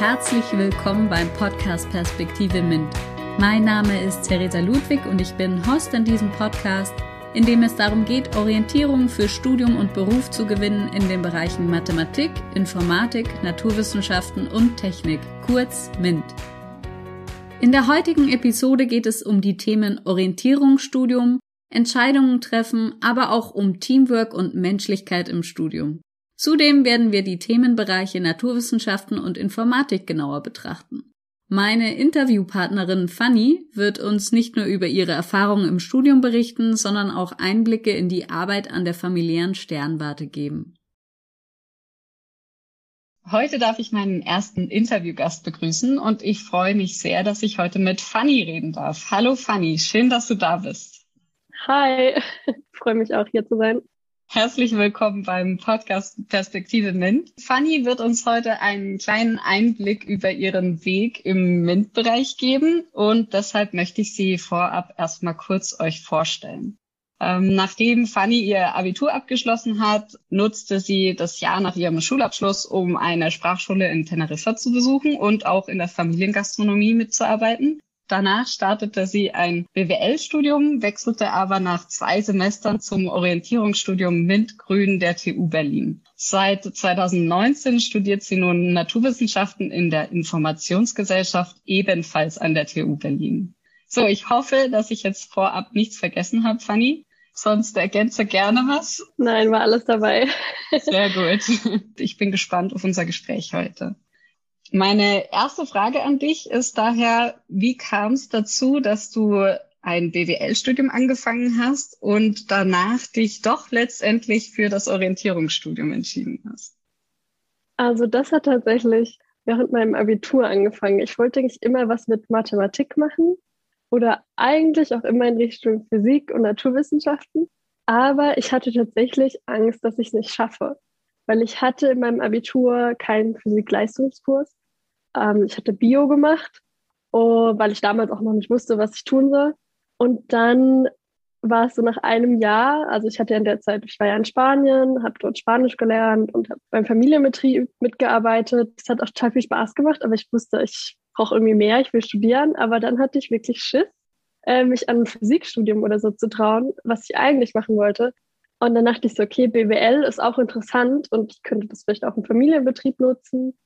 herzlich willkommen beim Podcast Perspektive MINT. Mein Name ist Theresa Ludwig und ich bin Host in diesem Podcast, in dem es darum geht, Orientierung für Studium und Beruf zu gewinnen in den Bereichen Mathematik, Informatik, Naturwissenschaften und Technik, kurz MINT. In der heutigen Episode geht es um die Themen Orientierungsstudium, Entscheidungen treffen, aber auch um Teamwork und Menschlichkeit im Studium. Zudem werden wir die Themenbereiche Naturwissenschaften und Informatik genauer betrachten. Meine Interviewpartnerin Fanny wird uns nicht nur über ihre Erfahrungen im Studium berichten, sondern auch Einblicke in die Arbeit an der familiären Sternwarte geben. Heute darf ich meinen ersten Interviewgast begrüßen und ich freue mich sehr, dass ich heute mit Fanny reden darf. Hallo Fanny, schön, dass du da bist. Hi, ich freue mich auch hier zu sein. Herzlich willkommen beim Podcast Perspektive MINT. Fanny wird uns heute einen kleinen Einblick über ihren Weg im MINT-Bereich geben und deshalb möchte ich sie vorab erstmal kurz euch vorstellen. Ähm, nachdem Fanny ihr Abitur abgeschlossen hat, nutzte sie das Jahr nach ihrem Schulabschluss, um eine Sprachschule in Teneriffa zu besuchen und auch in der Familiengastronomie mitzuarbeiten. Danach startete sie ein BWL-Studium, wechselte aber nach zwei Semestern zum Orientierungsstudium MINT-Grün der TU Berlin. Seit 2019 studiert sie nun Naturwissenschaften in der Informationsgesellschaft ebenfalls an der TU Berlin. So, ich hoffe, dass ich jetzt vorab nichts vergessen habe, Fanny. Sonst ergänze gerne was. Nein, war alles dabei. Sehr gut. Ich bin gespannt auf unser Gespräch heute. Meine erste Frage an dich ist daher, wie kam es dazu, dass du ein BWL-Studium angefangen hast und danach dich doch letztendlich für das Orientierungsstudium entschieden hast? Also das hat tatsächlich während meinem Abitur angefangen. Ich wollte eigentlich immer was mit Mathematik machen oder eigentlich auch immer in Richtung Physik und Naturwissenschaften. Aber ich hatte tatsächlich Angst, dass ich es nicht schaffe, weil ich hatte in meinem Abitur keinen Physik-Leistungskurs ähm, ich hatte Bio gemacht, oh, weil ich damals auch noch nicht wusste, was ich tun soll. Und dann war es so nach einem Jahr, also ich hatte in der Zeit, ich war ja in Spanien, habe dort Spanisch gelernt und habe beim Familienbetrieb mitgearbeitet. Es hat auch total viel Spaß gemacht, aber ich wusste, ich brauche irgendwie mehr, ich will studieren. Aber dann hatte ich wirklich Schiss, äh, mich an ein Physikstudium oder so zu trauen, was ich eigentlich machen wollte. Und dann dachte ich so, okay, BWL ist auch interessant und ich könnte das vielleicht auch im Familienbetrieb nutzen.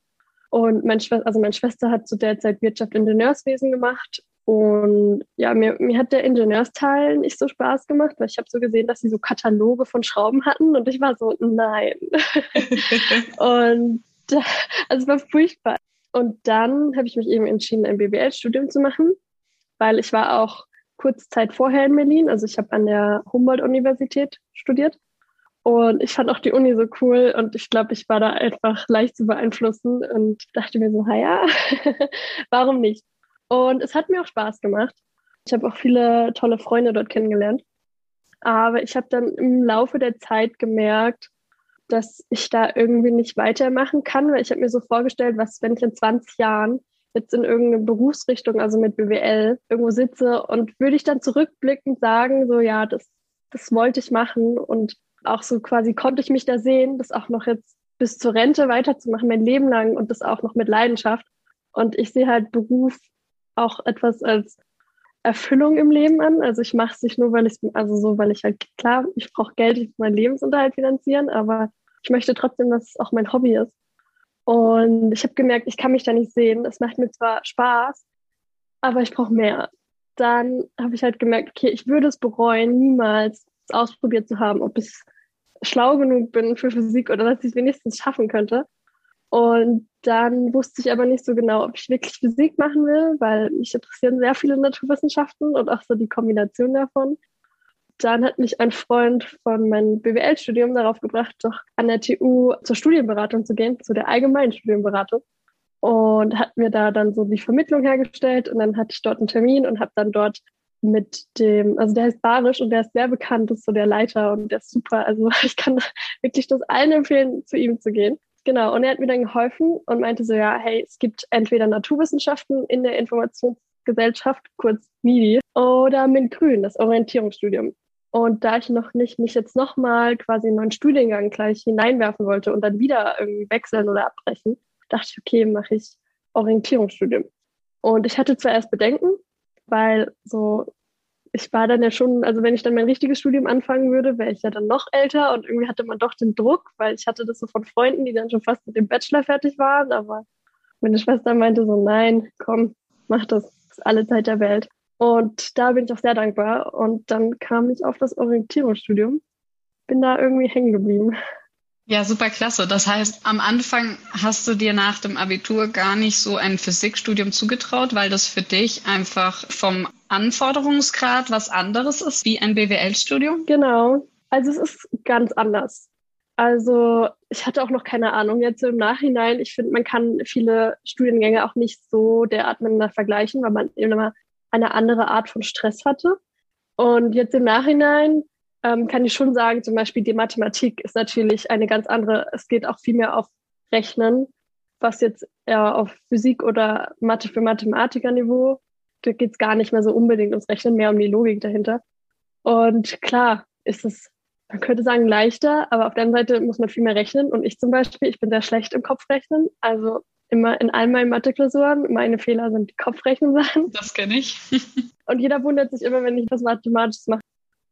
Und mein Schwester, also meine Schwester hat zu der Zeit Wirtschaft Ingenieurswesen gemacht. Und ja, mir, mir hat der Ingenieursteil nicht so Spaß gemacht, weil ich habe so gesehen, dass sie so Kataloge von Schrauben hatten und ich war so, nein. und also es war furchtbar. Und dann habe ich mich eben entschieden, ein BWL-Studium zu machen, weil ich war auch kurz Zeit vorher in Berlin. Also ich habe an der Humboldt-Universität studiert und ich fand auch die Uni so cool und ich glaube, ich war da einfach leicht zu beeinflussen und dachte mir so, ja, warum nicht? Und es hat mir auch Spaß gemacht. Ich habe auch viele tolle Freunde dort kennengelernt. Aber ich habe dann im Laufe der Zeit gemerkt, dass ich da irgendwie nicht weitermachen kann, weil ich habe mir so vorgestellt, was, wenn ich in 20 Jahren jetzt in irgendeine Berufsrichtung, also mit BWL, irgendwo sitze und würde ich dann zurückblickend sagen, so ja, das, das wollte ich machen und auch so quasi konnte ich mich da sehen, das auch noch jetzt bis zur Rente weiterzumachen, mein Leben lang und das auch noch mit Leidenschaft. Und ich sehe halt Beruf auch etwas als Erfüllung im Leben an. Also ich mache es nicht nur, weil ich, also so, weil ich halt, klar, ich brauche Geld, ich muss meinen Lebensunterhalt finanzieren, aber ich möchte trotzdem, dass es auch mein Hobby ist. Und ich habe gemerkt, ich kann mich da nicht sehen. Es macht mir zwar Spaß, aber ich brauche mehr. Dann habe ich halt gemerkt, okay, ich würde es bereuen, niemals ausprobiert zu haben, ob ich schlau genug bin für Physik oder dass ich es wenigstens schaffen könnte. Und dann wusste ich aber nicht so genau, ob ich wirklich Physik machen will, weil mich interessieren sehr viele Naturwissenschaften und auch so die Kombination davon. Dann hat mich ein Freund von meinem BWL-Studium darauf gebracht, doch an der TU zur Studienberatung zu gehen, zu der allgemeinen Studienberatung. Und hat mir da dann so die Vermittlung hergestellt und dann hatte ich dort einen Termin und habe dann dort mit dem, also der heißt Barisch und der ist sehr bekannt, ist so der Leiter und der ist super. Also ich kann wirklich das allen empfehlen, zu ihm zu gehen. Genau, und er hat mir dann geholfen und meinte so, ja, hey, es gibt entweder Naturwissenschaften in der Informationsgesellschaft, kurz MIDI, oder MINT-Grün, das Orientierungsstudium. Und da ich noch nicht mich jetzt nochmal quasi in einen neuen Studiengang gleich hineinwerfen wollte und dann wieder irgendwie wechseln oder abbrechen, dachte ich, okay, mache ich Orientierungsstudium. Und ich hatte zuerst Bedenken, weil so, ich war dann ja schon, also wenn ich dann mein richtiges Studium anfangen würde, wäre ich ja dann noch älter und irgendwie hatte man doch den Druck, weil ich hatte das so von Freunden, die dann schon fast mit dem Bachelor fertig waren, aber meine Schwester meinte so, nein, komm, mach das, das ist alle Zeit der Welt. Und da bin ich auch sehr dankbar. Und dann kam ich auf das Orientierungsstudium, bin da irgendwie hängen geblieben. Ja, super klasse. Das heißt, am Anfang hast du dir nach dem Abitur gar nicht so ein Physikstudium zugetraut, weil das für dich einfach vom Anforderungsgrad was anderes ist wie ein BWL-Studium? Genau. Also es ist ganz anders. Also ich hatte auch noch keine Ahnung jetzt im Nachhinein. Ich finde, man kann viele Studiengänge auch nicht so derart miteinander vergleichen, weil man eben immer eine andere Art von Stress hatte. Und jetzt im Nachhinein ähm, kann ich schon sagen, zum Beispiel die Mathematik ist natürlich eine ganz andere. Es geht auch viel mehr auf Rechnen, was jetzt eher auf Physik oder Mathe für Mathematikerniveau. Da geht es gar nicht mehr so unbedingt ums Rechnen, mehr um die Logik dahinter. Und klar ist es, man könnte sagen, leichter, aber auf der anderen Seite muss man viel mehr rechnen. Und ich zum Beispiel, ich bin sehr schlecht im Kopfrechnen. Also immer in all meinen Matheklausuren, meine Fehler sind die Kopfrechensachen. Das kenne ich. Und jeder wundert sich immer, wenn ich was Mathematisches mache.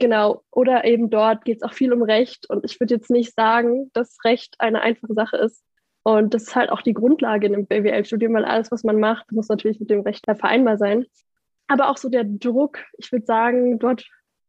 Genau. Oder eben dort geht es auch viel um Recht. Und ich würde jetzt nicht sagen, dass Recht eine einfache Sache ist. Und das ist halt auch die Grundlage in einem BWL-Studium, weil alles, was man macht, muss natürlich mit dem Recht vereinbar sein. Aber auch so der Druck, ich würde sagen, dort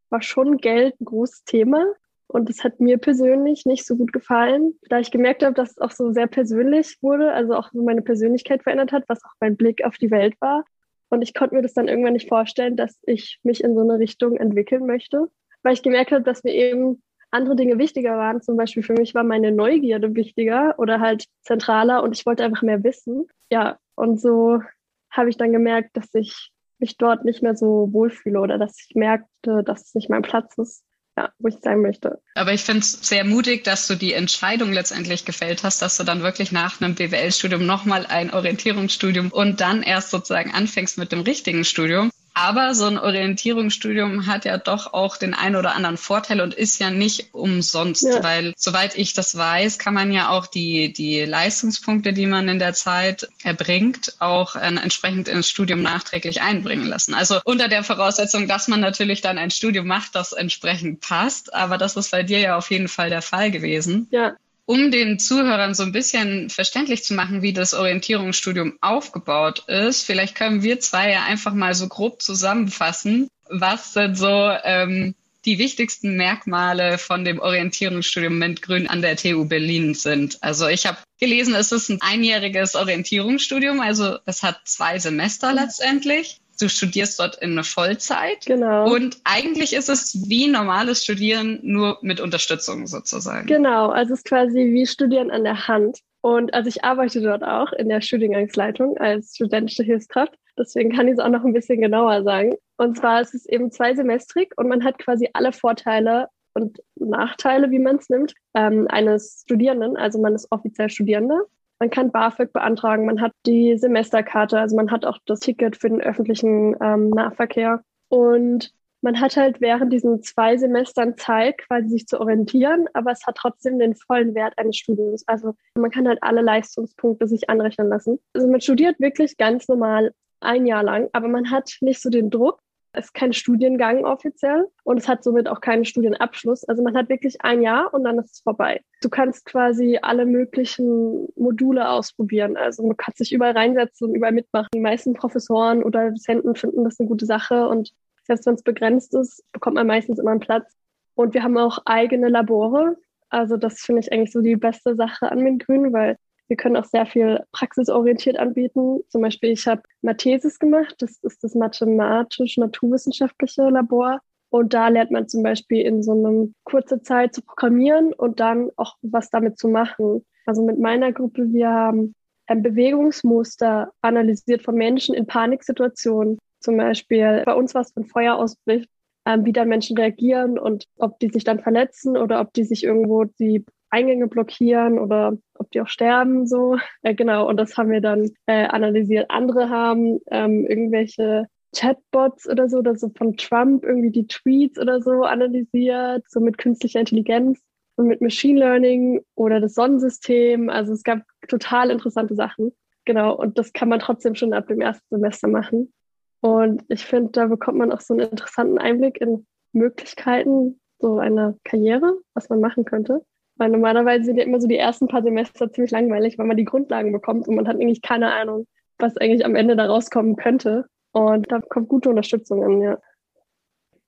war schon Geld ein großes Thema. Und das hat mir persönlich nicht so gut gefallen, da ich gemerkt habe, dass es auch so sehr persönlich wurde, also auch so meine Persönlichkeit verändert hat, was auch mein Blick auf die Welt war. Und ich konnte mir das dann irgendwann nicht vorstellen, dass ich mich in so eine Richtung entwickeln möchte, weil ich gemerkt habe, dass mir eben andere Dinge wichtiger waren. Zum Beispiel für mich war meine Neugierde wichtiger oder halt zentraler und ich wollte einfach mehr wissen. Ja, und so habe ich dann gemerkt, dass ich mich dort nicht mehr so wohlfühle oder dass ich merkte, dass es nicht mein Platz ist ja, wo ich sein möchte. Aber ich finde es sehr mutig, dass du die Entscheidung letztendlich gefällt hast, dass du dann wirklich nach einem BWL-Studium nochmal ein Orientierungsstudium und dann erst sozusagen anfängst mit dem richtigen Studium. Aber so ein Orientierungsstudium hat ja doch auch den einen oder anderen Vorteil und ist ja nicht umsonst, ja. weil soweit ich das weiß, kann man ja auch die, die Leistungspunkte, die man in der Zeit erbringt, auch äh, entsprechend ins Studium nachträglich einbringen lassen. Also unter der Voraussetzung, dass man natürlich dann ein Studium macht, das entsprechend passt. Aber das ist bei dir ja auf jeden Fall der Fall gewesen. Ja, um den Zuhörern so ein bisschen verständlich zu machen, wie das Orientierungsstudium aufgebaut ist, vielleicht können wir zwei ja einfach mal so grob zusammenfassen, was denn so ähm, die wichtigsten Merkmale von dem Orientierungsstudium MINT-Grün an der TU Berlin sind. Also ich habe gelesen, es ist ein einjähriges Orientierungsstudium, also es hat zwei Semester letztendlich. Du studierst dort in Vollzeit. Genau. Und eigentlich ist es wie normales Studieren, nur mit Unterstützung sozusagen. Genau, also es ist quasi wie Studieren an der Hand. Und also ich arbeite dort auch in der Studiengangsleitung als studentische Hilfskraft. Deswegen kann ich es auch noch ein bisschen genauer sagen. Und zwar ist es eben zweisemestrig und man hat quasi alle Vorteile und Nachteile, wie man es nimmt, ähm, eines Studierenden. Also man ist offiziell Studierender man kann BAföG beantragen, man hat die Semesterkarte, also man hat auch das Ticket für den öffentlichen ähm, Nahverkehr. Und man hat halt während diesen zwei Semestern Zeit, quasi sich zu orientieren, aber es hat trotzdem den vollen Wert eines Studiums. Also man kann halt alle Leistungspunkte sich anrechnen lassen. Also man studiert wirklich ganz normal ein Jahr lang, aber man hat nicht so den Druck, ist kein Studiengang offiziell und es hat somit auch keinen Studienabschluss. Also man hat wirklich ein Jahr und dann ist es vorbei. Du kannst quasi alle möglichen Module ausprobieren. Also man kann sich überall reinsetzen und überall mitmachen. Die meisten Professoren oder Dozenten finden das eine gute Sache und selbst wenn es begrenzt ist, bekommt man meistens immer einen Platz. Und wir haben auch eigene Labore. Also das finde ich eigentlich so die beste Sache an MINT-Grün, weil wir können auch sehr viel praxisorientiert anbieten. Zum Beispiel, ich habe Mathesis gemacht. Das ist das mathematisch-naturwissenschaftliche Labor. Und da lernt man zum Beispiel in so einer kurzen Zeit zu programmieren und dann auch was damit zu machen. Also mit meiner Gruppe, wir haben ein Bewegungsmuster analysiert von Menschen in Paniksituationen. Zum Beispiel bei uns was von Feuer ausbricht, ähm, wie dann Menschen reagieren und ob die sich dann verletzen oder ob die sich irgendwo die Eingänge blockieren oder ob die auch sterben, so. Äh, genau, und das haben wir dann äh, analysiert. Andere haben ähm, irgendwelche Chatbots oder so, oder so von Trump irgendwie die Tweets oder so analysiert, so mit künstlicher Intelligenz und mit Machine Learning oder das Sonnensystem. Also es gab total interessante Sachen. Genau, und das kann man trotzdem schon ab dem ersten Semester machen. Und ich finde, da bekommt man auch so einen interessanten Einblick in Möglichkeiten so einer Karriere, was man machen könnte. Weil normalerweise sind ja immer so die ersten paar Semester ziemlich langweilig, weil man die Grundlagen bekommt und man hat eigentlich keine Ahnung, was eigentlich am Ende da rauskommen könnte. Und da kommt gute Unterstützung an, ja.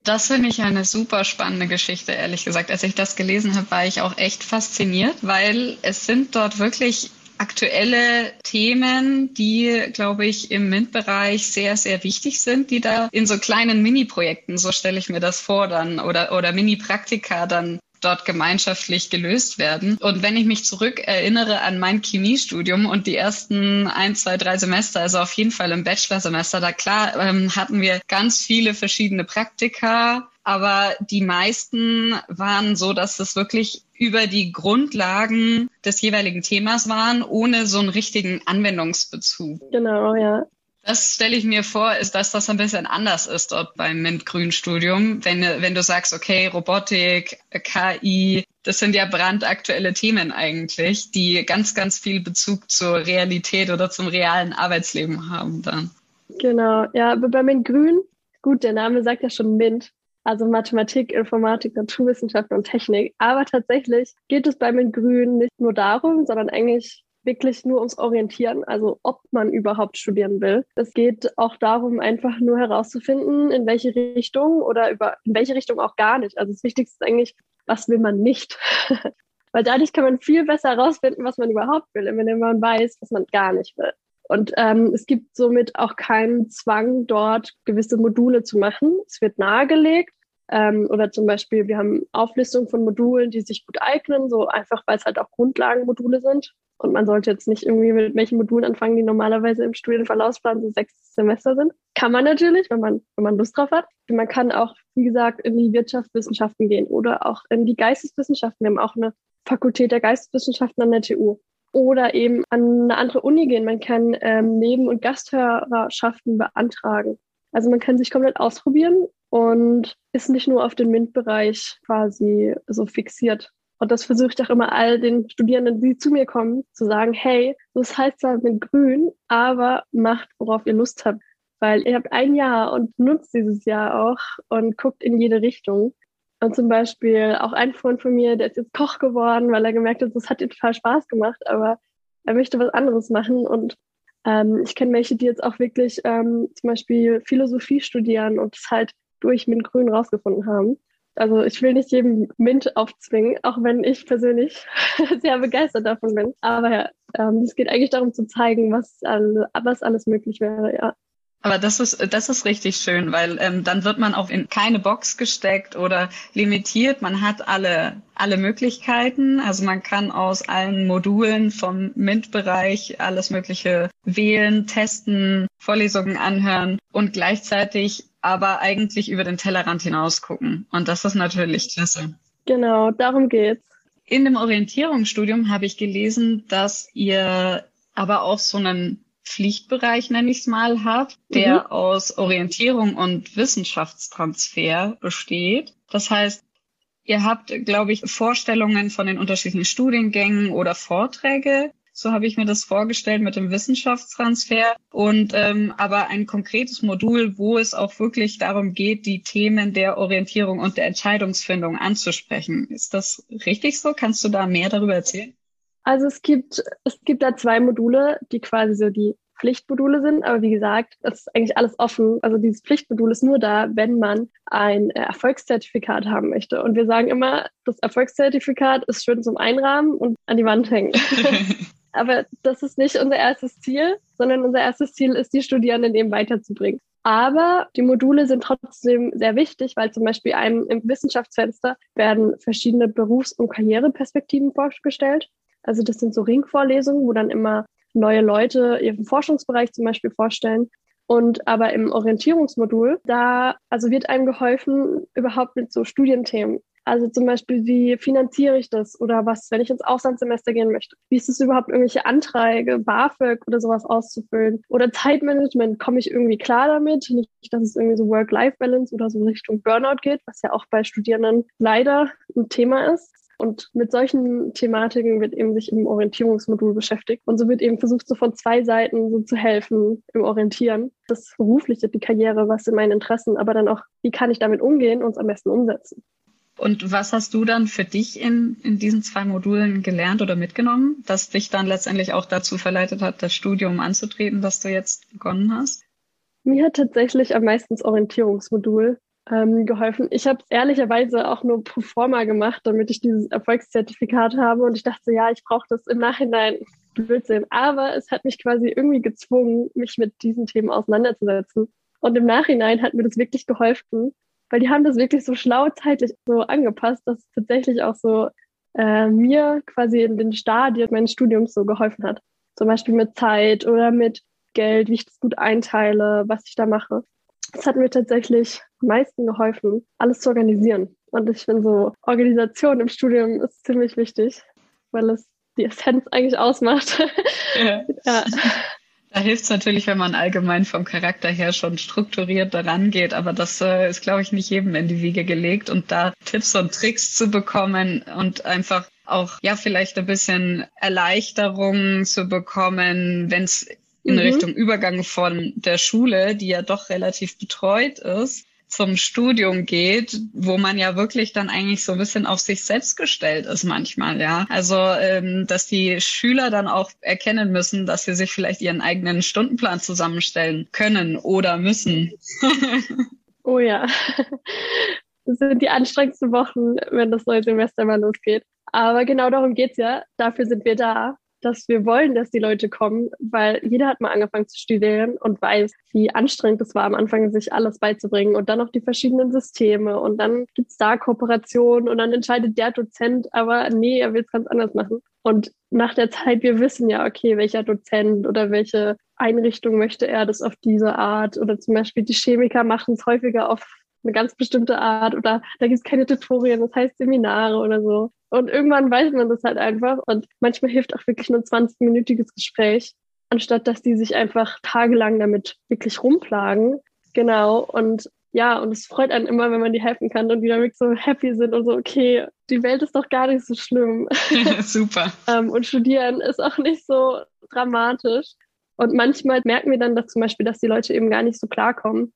Das finde ich eine super spannende Geschichte, ehrlich gesagt. Als ich das gelesen habe, war ich auch echt fasziniert, weil es sind dort wirklich aktuelle Themen, die, glaube ich, im MINT-Bereich sehr, sehr wichtig sind, die da in so kleinen Mini-Projekten, so stelle ich mir das vor, dann oder, oder Mini-Praktika dann dort gemeinschaftlich gelöst werden. Und wenn ich mich zurück erinnere an mein Chemiestudium und die ersten ein, zwei, drei Semester, also auf jeden Fall im Bachelorsemester, da klar ähm, hatten wir ganz viele verschiedene Praktika, aber die meisten waren so, dass es wirklich über die Grundlagen des jeweiligen Themas waren, ohne so einen richtigen Anwendungsbezug. Genau, ja. Das stelle ich mir vor, ist, dass das ein bisschen anders ist dort beim MINT-Grün-Studium. Wenn, wenn du sagst, okay, Robotik, KI, das sind ja brandaktuelle Themen eigentlich, die ganz, ganz viel Bezug zur Realität oder zum realen Arbeitsleben haben dann. Genau, ja, aber bei MINT-Grün, gut, der Name sagt ja schon MINT, also Mathematik, Informatik, Naturwissenschaften und Technik. Aber tatsächlich geht es bei MINT-Grün nicht nur darum, sondern eigentlich wirklich nur ums Orientieren, also ob man überhaupt studieren will. Es geht auch darum, einfach nur herauszufinden, in welche Richtung oder über in welche Richtung auch gar nicht. Also das Wichtigste ist eigentlich, was will man nicht? Weil dadurch kann man viel besser herausfinden, was man überhaupt will, wenn man weiß, was man gar nicht will. Und ähm, es gibt somit auch keinen Zwang, dort gewisse Module zu machen. Es wird nahegelegt. Ähm, oder zum Beispiel, wir haben Auflistung von Modulen, die sich gut eignen, so einfach, weil es halt auch Grundlagenmodule sind. Und man sollte jetzt nicht irgendwie mit welchen Modulen anfangen, die normalerweise im Studienverlaufsplan so sechs Semester sind. Kann man natürlich, wenn man, wenn man Lust drauf hat. Man kann auch, wie gesagt, in die Wirtschaftswissenschaften gehen oder auch in die Geisteswissenschaften. Wir haben auch eine Fakultät der Geisteswissenschaften an der TU. Oder eben an eine andere Uni gehen. Man kann ähm, Neben- und Gasthörerschaften beantragen. Also man kann sich komplett ausprobieren und ist nicht nur auf den MINT-Bereich quasi so fixiert. Und das versuche ich auch immer all den Studierenden, die zu mir kommen, zu sagen, hey, das heißt zwar mit grün, aber macht, worauf ihr Lust habt. Weil ihr habt ein Jahr und nutzt dieses Jahr auch und guckt in jede Richtung. Und zum Beispiel auch ein Freund von mir, der ist jetzt Koch geworden, weil er gemerkt hat, das hat ihm total Spaß gemacht, aber er möchte was anderes machen. Und ähm, ich kenne welche, die jetzt auch wirklich ähm, zum Beispiel Philosophie studieren und es halt durch mit Grün rausgefunden haben. Also ich will nicht jedem Mint aufzwingen, auch wenn ich persönlich sehr begeistert davon bin. Aber ja, ähm, es geht eigentlich darum zu zeigen, was, was alles möglich wäre, ja. Aber das ist, das ist richtig schön, weil ähm, dann wird man auch in keine Box gesteckt oder limitiert. Man hat alle, alle Möglichkeiten. Also man kann aus allen Modulen vom MINT-Bereich alles Mögliche wählen, testen, Vorlesungen anhören und gleichzeitig aber eigentlich über den Tellerrand hinaus gucken. Und das ist natürlich klasse. Genau, darum geht's. In dem Orientierungsstudium habe ich gelesen, dass ihr aber auch so einen Pflichtbereich, nenne ich es mal, habt, der mhm. aus Orientierung und Wissenschaftstransfer besteht. Das heißt, ihr habt, glaube ich, Vorstellungen von den unterschiedlichen Studiengängen oder Vorträge, so habe ich mir das vorgestellt mit dem Wissenschaftstransfer. Und ähm, aber ein konkretes Modul, wo es auch wirklich darum geht, die Themen der Orientierung und der Entscheidungsfindung anzusprechen. Ist das richtig so? Kannst du da mehr darüber erzählen? Also es gibt, es gibt da zwei Module, die quasi so die Pflichtmodule sind. Aber wie gesagt, das ist eigentlich alles offen. Also dieses Pflichtmodul ist nur da, wenn man ein Erfolgszertifikat haben möchte. Und wir sagen immer, das Erfolgszertifikat ist schön zum Einrahmen und an die Wand hängen. Aber das ist nicht unser erstes Ziel, sondern unser erstes Ziel ist, die Studierenden eben weiterzubringen. Aber die Module sind trotzdem sehr wichtig, weil zum Beispiel einem im Wissenschaftsfenster werden verschiedene Berufs- und Karriereperspektiven vorgestellt. Also das sind so Ringvorlesungen, wo dann immer neue Leute ihren Forschungsbereich zum Beispiel vorstellen. Und aber im Orientierungsmodul, da also wird einem geholfen überhaupt mit so Studienthemen. Also zum Beispiel, wie finanziere ich das? Oder was, wenn ich ins Auslandssemester gehen möchte? Wie ist es überhaupt, irgendwelche Anträge, BAföG oder sowas auszufüllen? Oder Zeitmanagement, komme ich irgendwie klar damit? Nicht, dass es irgendwie so Work-Life-Balance oder so Richtung Burnout geht, was ja auch bei Studierenden leider ein Thema ist. Und mit solchen Thematiken wird eben sich im Orientierungsmodul beschäftigt. Und so wird eben versucht, so von zwei Seiten so zu helfen im Orientieren. Das berufliche, die Karriere, was sind meine Interessen, aber dann auch, wie kann ich damit umgehen und es am besten umsetzen. Und was hast du dann für dich in, in diesen zwei Modulen gelernt oder mitgenommen, das dich dann letztendlich auch dazu verleitet hat, das Studium anzutreten, das du jetzt begonnen hast? Mir hat tatsächlich am meisten das Orientierungsmodul ähm, geholfen. Ich habe es ehrlicherweise auch nur pro forma gemacht, damit ich dieses Erfolgszertifikat habe. Und ich dachte, ja, ich brauche das im Nachhinein. Blödsinn. Aber es hat mich quasi irgendwie gezwungen, mich mit diesen Themen auseinanderzusetzen. Und im Nachhinein hat mir das wirklich geholfen, weil die haben das wirklich so schlau zeitlich so angepasst, dass es tatsächlich auch so äh, mir quasi in den Stadien meines Studiums so geholfen hat. Zum Beispiel mit Zeit oder mit Geld, wie ich das gut einteile, was ich da mache. Das hat mir tatsächlich am meisten geholfen, alles zu organisieren. Und ich finde so, Organisation im Studium ist ziemlich wichtig, weil es die Essenz eigentlich ausmacht. Ja. ja. Da hilft es natürlich, wenn man allgemein vom Charakter her schon strukturiert daran geht, aber das äh, ist, glaube ich, nicht jedem in die Wiege gelegt und da Tipps und Tricks zu bekommen und einfach auch, ja, vielleicht ein bisschen Erleichterung zu bekommen, wenn es in mhm. Richtung Übergang von der Schule, die ja doch relativ betreut ist, zum Studium geht, wo man ja wirklich dann eigentlich so ein bisschen auf sich selbst gestellt ist manchmal, ja. Also, ähm, dass die Schüler dann auch erkennen müssen, dass sie sich vielleicht ihren eigenen Stundenplan zusammenstellen können oder müssen. oh ja. Das sind die anstrengendsten Wochen, wenn das neue Semester mal losgeht. Aber genau darum geht's ja. Dafür sind wir da dass wir wollen, dass die Leute kommen, weil jeder hat mal angefangen zu studieren und weiß, wie anstrengend es war, am Anfang sich alles beizubringen und dann noch die verschiedenen Systeme und dann gibt's da Kooperationen und dann entscheidet der Dozent, aber nee, er will es ganz anders machen. Und nach der Zeit, wir wissen ja, okay, welcher Dozent oder welche Einrichtung möchte er das auf diese Art oder zum Beispiel die Chemiker machen es häufiger auf eine ganz bestimmte Art oder da gibt es keine Tutorien, das heißt Seminare oder so. Und irgendwann weiß man das halt einfach. Und manchmal hilft auch wirklich nur ein 20-minütiges Gespräch, anstatt dass die sich einfach tagelang damit wirklich rumplagen. Genau. Und ja, und es freut einen immer, wenn man die helfen kann und die dann wirklich so happy sind und so, okay, die Welt ist doch gar nicht so schlimm. Super. ähm, und studieren ist auch nicht so dramatisch. Und manchmal merken wir dann dass zum Beispiel, dass die Leute eben gar nicht so klarkommen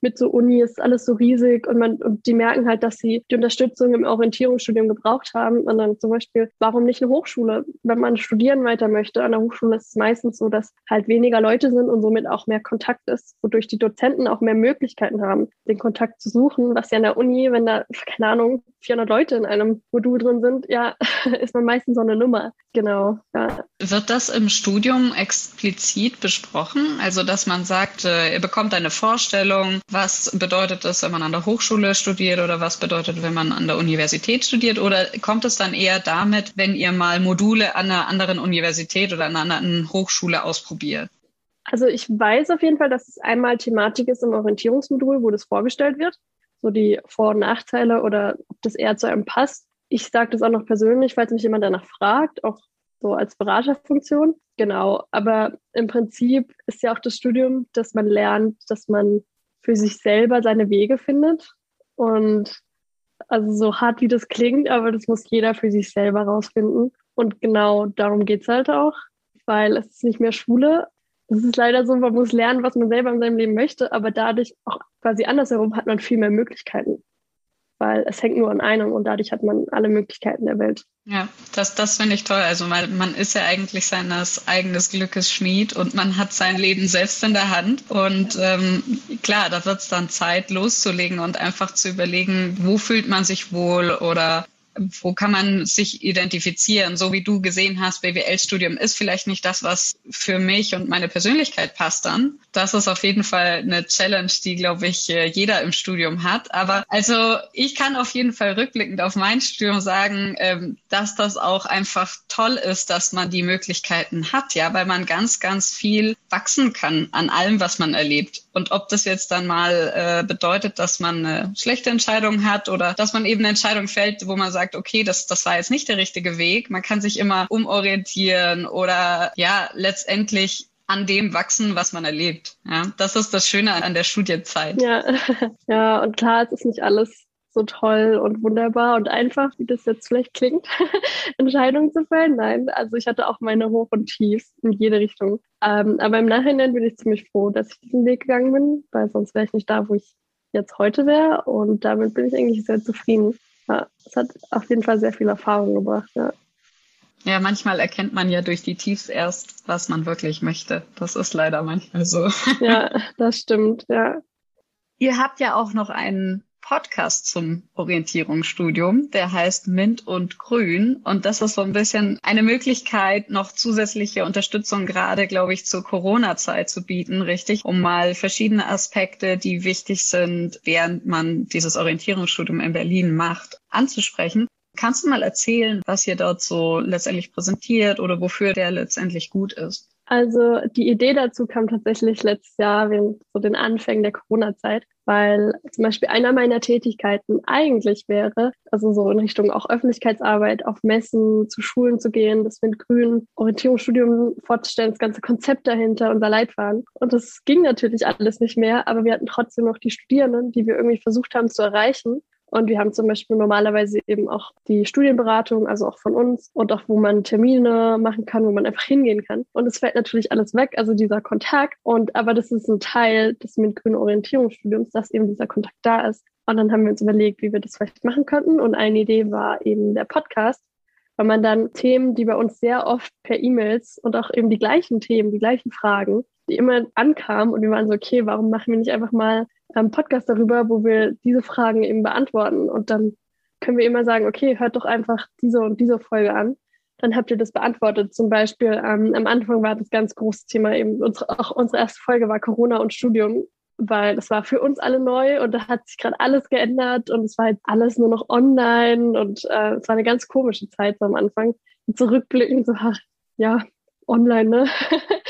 mit so Uni ist alles so riesig und man und die merken halt, dass sie die Unterstützung im Orientierungsstudium gebraucht haben. Und dann zum Beispiel, warum nicht eine Hochschule? Wenn man studieren weiter möchte, an der Hochschule ist es meistens so, dass halt weniger Leute sind und somit auch mehr Kontakt ist, wodurch die Dozenten auch mehr Möglichkeiten haben, den Kontakt zu suchen, was ja an der Uni, wenn da, keine Ahnung, 400 Leute in einem Modul drin sind, ja, ist man meistens so eine Nummer. Genau. Ja. Wird das im Studium explizit besprochen? Also, dass man sagt, äh, ihr bekommt eine Vorstellung, was bedeutet das, wenn man an der Hochschule studiert oder was bedeutet, wenn man an der Universität studiert? Oder kommt es dann eher damit, wenn ihr mal Module an einer anderen Universität oder an einer anderen Hochschule ausprobiert? Also ich weiß auf jeden Fall, dass es einmal Thematik ist im Orientierungsmodul, wo das vorgestellt wird. So die Vor- und Nachteile oder ob das eher zu einem passt. Ich sage das auch noch persönlich, falls mich jemand danach fragt, auch so als Beraterfunktion. Genau. Aber im Prinzip ist ja auch das Studium, dass man lernt, dass man für sich selber seine Wege findet. Und also so hart wie das klingt, aber das muss jeder für sich selber rausfinden. Und genau darum geht's halt auch, weil es ist nicht mehr Schule. Es ist leider so, man muss lernen, was man selber in seinem Leben möchte, aber dadurch auch quasi andersherum hat man viel mehr Möglichkeiten weil es hängt nur an einem und dadurch hat man alle Möglichkeiten der Welt. Ja, das, das finde ich toll. Also weil man ist ja eigentlich seines eigenes Glückes Schmied und man hat sein Leben selbst in der Hand. Und ähm, klar, da wird es dann Zeit loszulegen und einfach zu überlegen, wo fühlt man sich wohl oder wo kann man sich identifizieren? So wie du gesehen hast, BWL-Studium ist vielleicht nicht das, was für mich und meine Persönlichkeit passt dann. Das ist auf jeden Fall eine Challenge, die, glaube ich, äh, jeder im Studium hat. Aber also ich kann auf jeden Fall rückblickend auf mein Studium sagen, ähm, dass das auch einfach toll ist, dass man die Möglichkeiten hat, ja, weil man ganz, ganz viel wachsen kann an allem, was man erlebt. Und ob das jetzt dann mal äh, bedeutet, dass man eine schlechte Entscheidung hat oder dass man eben eine Entscheidung fällt, wo man sagt, okay, das, das war jetzt nicht der richtige Weg. Man kann sich immer umorientieren oder ja, letztendlich an dem wachsen, was man erlebt. Ja, das ist das Schöne an der Studienzeit. Ja, ja, und klar, es ist nicht alles so toll und wunderbar und einfach, wie das jetzt vielleicht klingt, Entscheidungen zu fällen. Nein, also ich hatte auch meine Hoch- und Tiefs in jede Richtung. Ähm, aber im Nachhinein bin ich ziemlich froh, dass ich diesen Weg gegangen bin, weil sonst wäre ich nicht da, wo ich jetzt heute wäre. Und damit bin ich eigentlich sehr zufrieden. Ja, es hat auf jeden Fall sehr viel Erfahrung gebracht, ja. Ja, manchmal erkennt man ja durch die Tiefs erst, was man wirklich möchte. Das ist leider manchmal so. Ja, das stimmt, ja. Ihr habt ja auch noch einen Podcast zum Orientierungsstudium, der heißt Mint und Grün. Und das ist so ein bisschen eine Möglichkeit, noch zusätzliche Unterstützung gerade, glaube ich, zur Corona-Zeit zu bieten, richtig? Um mal verschiedene Aspekte, die wichtig sind, während man dieses Orientierungsstudium in Berlin macht, anzusprechen. Kannst du mal erzählen, was ihr dort so letztendlich präsentiert oder wofür der letztendlich gut ist? Also die Idee dazu kam tatsächlich letztes Jahr während so den Anfängen der Corona-Zeit, weil zum Beispiel einer meiner Tätigkeiten eigentlich wäre, also so in Richtung auch Öffentlichkeitsarbeit, auf Messen, zu Schulen zu gehen, das mit Grün Orientierungsstudium vorzustellen, das ganze Konzept dahinter, unser Leitfaden. Und das ging natürlich alles nicht mehr, aber wir hatten trotzdem noch die Studierenden, die wir irgendwie versucht haben zu erreichen. Und wir haben zum Beispiel normalerweise eben auch die Studienberatung, also auch von uns und auch, wo man Termine machen kann, wo man einfach hingehen kann. Und es fällt natürlich alles weg, also dieser Kontakt. Und aber das ist ein Teil des MINT-Grünen Orientierungsstudiums, dass eben dieser Kontakt da ist. Und dann haben wir uns überlegt, wie wir das vielleicht machen könnten. Und eine Idee war eben der Podcast, weil man dann Themen, die bei uns sehr oft per E-Mails und auch eben die gleichen Themen, die gleichen Fragen, die immer ankamen und wir waren so, okay, warum machen wir nicht einfach mal einen Podcast darüber, wo wir diese Fragen eben beantworten und dann können wir immer sagen, okay, hört doch einfach diese und diese Folge an. Dann habt ihr das beantwortet. Zum Beispiel ähm, am Anfang war das ganz große Thema eben, unsere, auch unsere erste Folge war Corona und Studium, weil das war für uns alle neu und da hat sich gerade alles geändert und es war halt alles nur noch online und äh, es war eine ganz komische Zeit so am Anfang. Und zurückblicken, so, ach, ja, online, ne?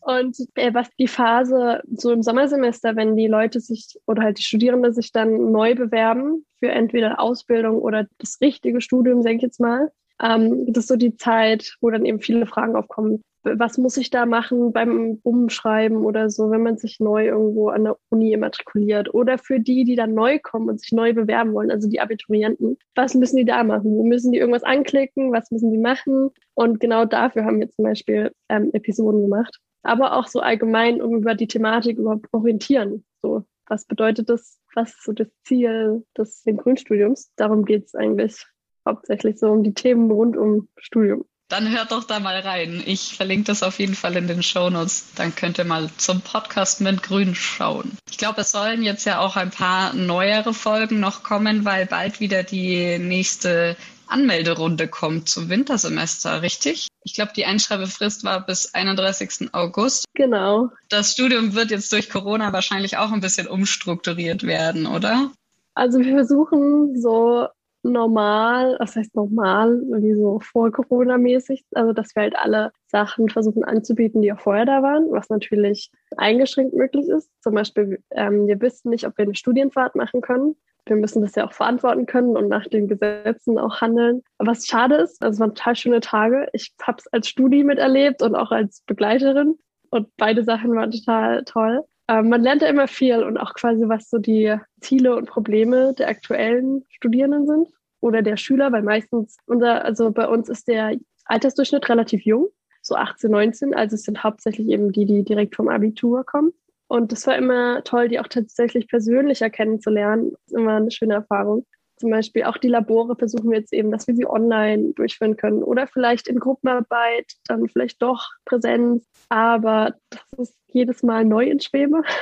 Und äh, was die Phase so im Sommersemester, wenn die Leute sich oder halt die Studierenden sich dann neu bewerben für entweder Ausbildung oder das richtige Studium, sage ich jetzt mal, ähm, das ist so die Zeit, wo dann eben viele Fragen aufkommen. Was muss ich da machen beim Umschreiben oder so, wenn man sich neu irgendwo an der Uni immatrikuliert? Oder für die, die dann neu kommen und sich neu bewerben wollen, also die Abiturienten, was müssen die da machen? Wo müssen die irgendwas anklicken? Was müssen die machen? Und genau dafür haben wir zum Beispiel ähm, Episoden gemacht aber auch so allgemein um über die Thematik überhaupt orientieren. So, was bedeutet das? Was ist so das Ziel des Synchronstudiums? Darum geht es eigentlich hauptsächlich so um die Themen rund um Studium. Dann hört doch da mal rein. Ich verlinke das auf jeden Fall in den Show Notes. Dann könnt ihr mal zum Podcast mit Grün schauen. Ich glaube, es sollen jetzt ja auch ein paar neuere Folgen noch kommen, weil bald wieder die nächste Anmelderunde kommt zum Wintersemester, richtig? Ich glaube, die Einschreibefrist war bis 31. August. Genau. Das Studium wird jetzt durch Corona wahrscheinlich auch ein bisschen umstrukturiert werden, oder? Also wir versuchen so normal, was heißt normal, irgendwie so vor Corona mäßig, also dass wir halt alle Sachen versuchen anzubieten, die auch vorher da waren, was natürlich eingeschränkt möglich ist. Zum Beispiel, ähm, wir wissen nicht, ob wir eine Studienfahrt machen können wir müssen das ja auch verantworten können und nach den Gesetzen auch handeln. Was schade ist, also es waren total schöne Tage. Ich habe es als Studi miterlebt und auch als Begleiterin und beide Sachen waren total toll. Ähm, man lernt ja immer viel und auch quasi, was so die Ziele und Probleme der aktuellen Studierenden sind oder der Schüler, weil meistens unser, also bei uns ist der Altersdurchschnitt relativ jung, so 18, 19, also es sind hauptsächlich eben die, die direkt vom Abitur kommen. Und das war immer toll, die auch tatsächlich persönlicher kennenzulernen. Das ist immer eine schöne Erfahrung. Zum Beispiel auch die Labore versuchen wir jetzt eben, dass wir sie online durchführen können oder vielleicht in Gruppenarbeit, dann vielleicht doch Präsenz. Aber das ist jedes Mal neu in Schwebe.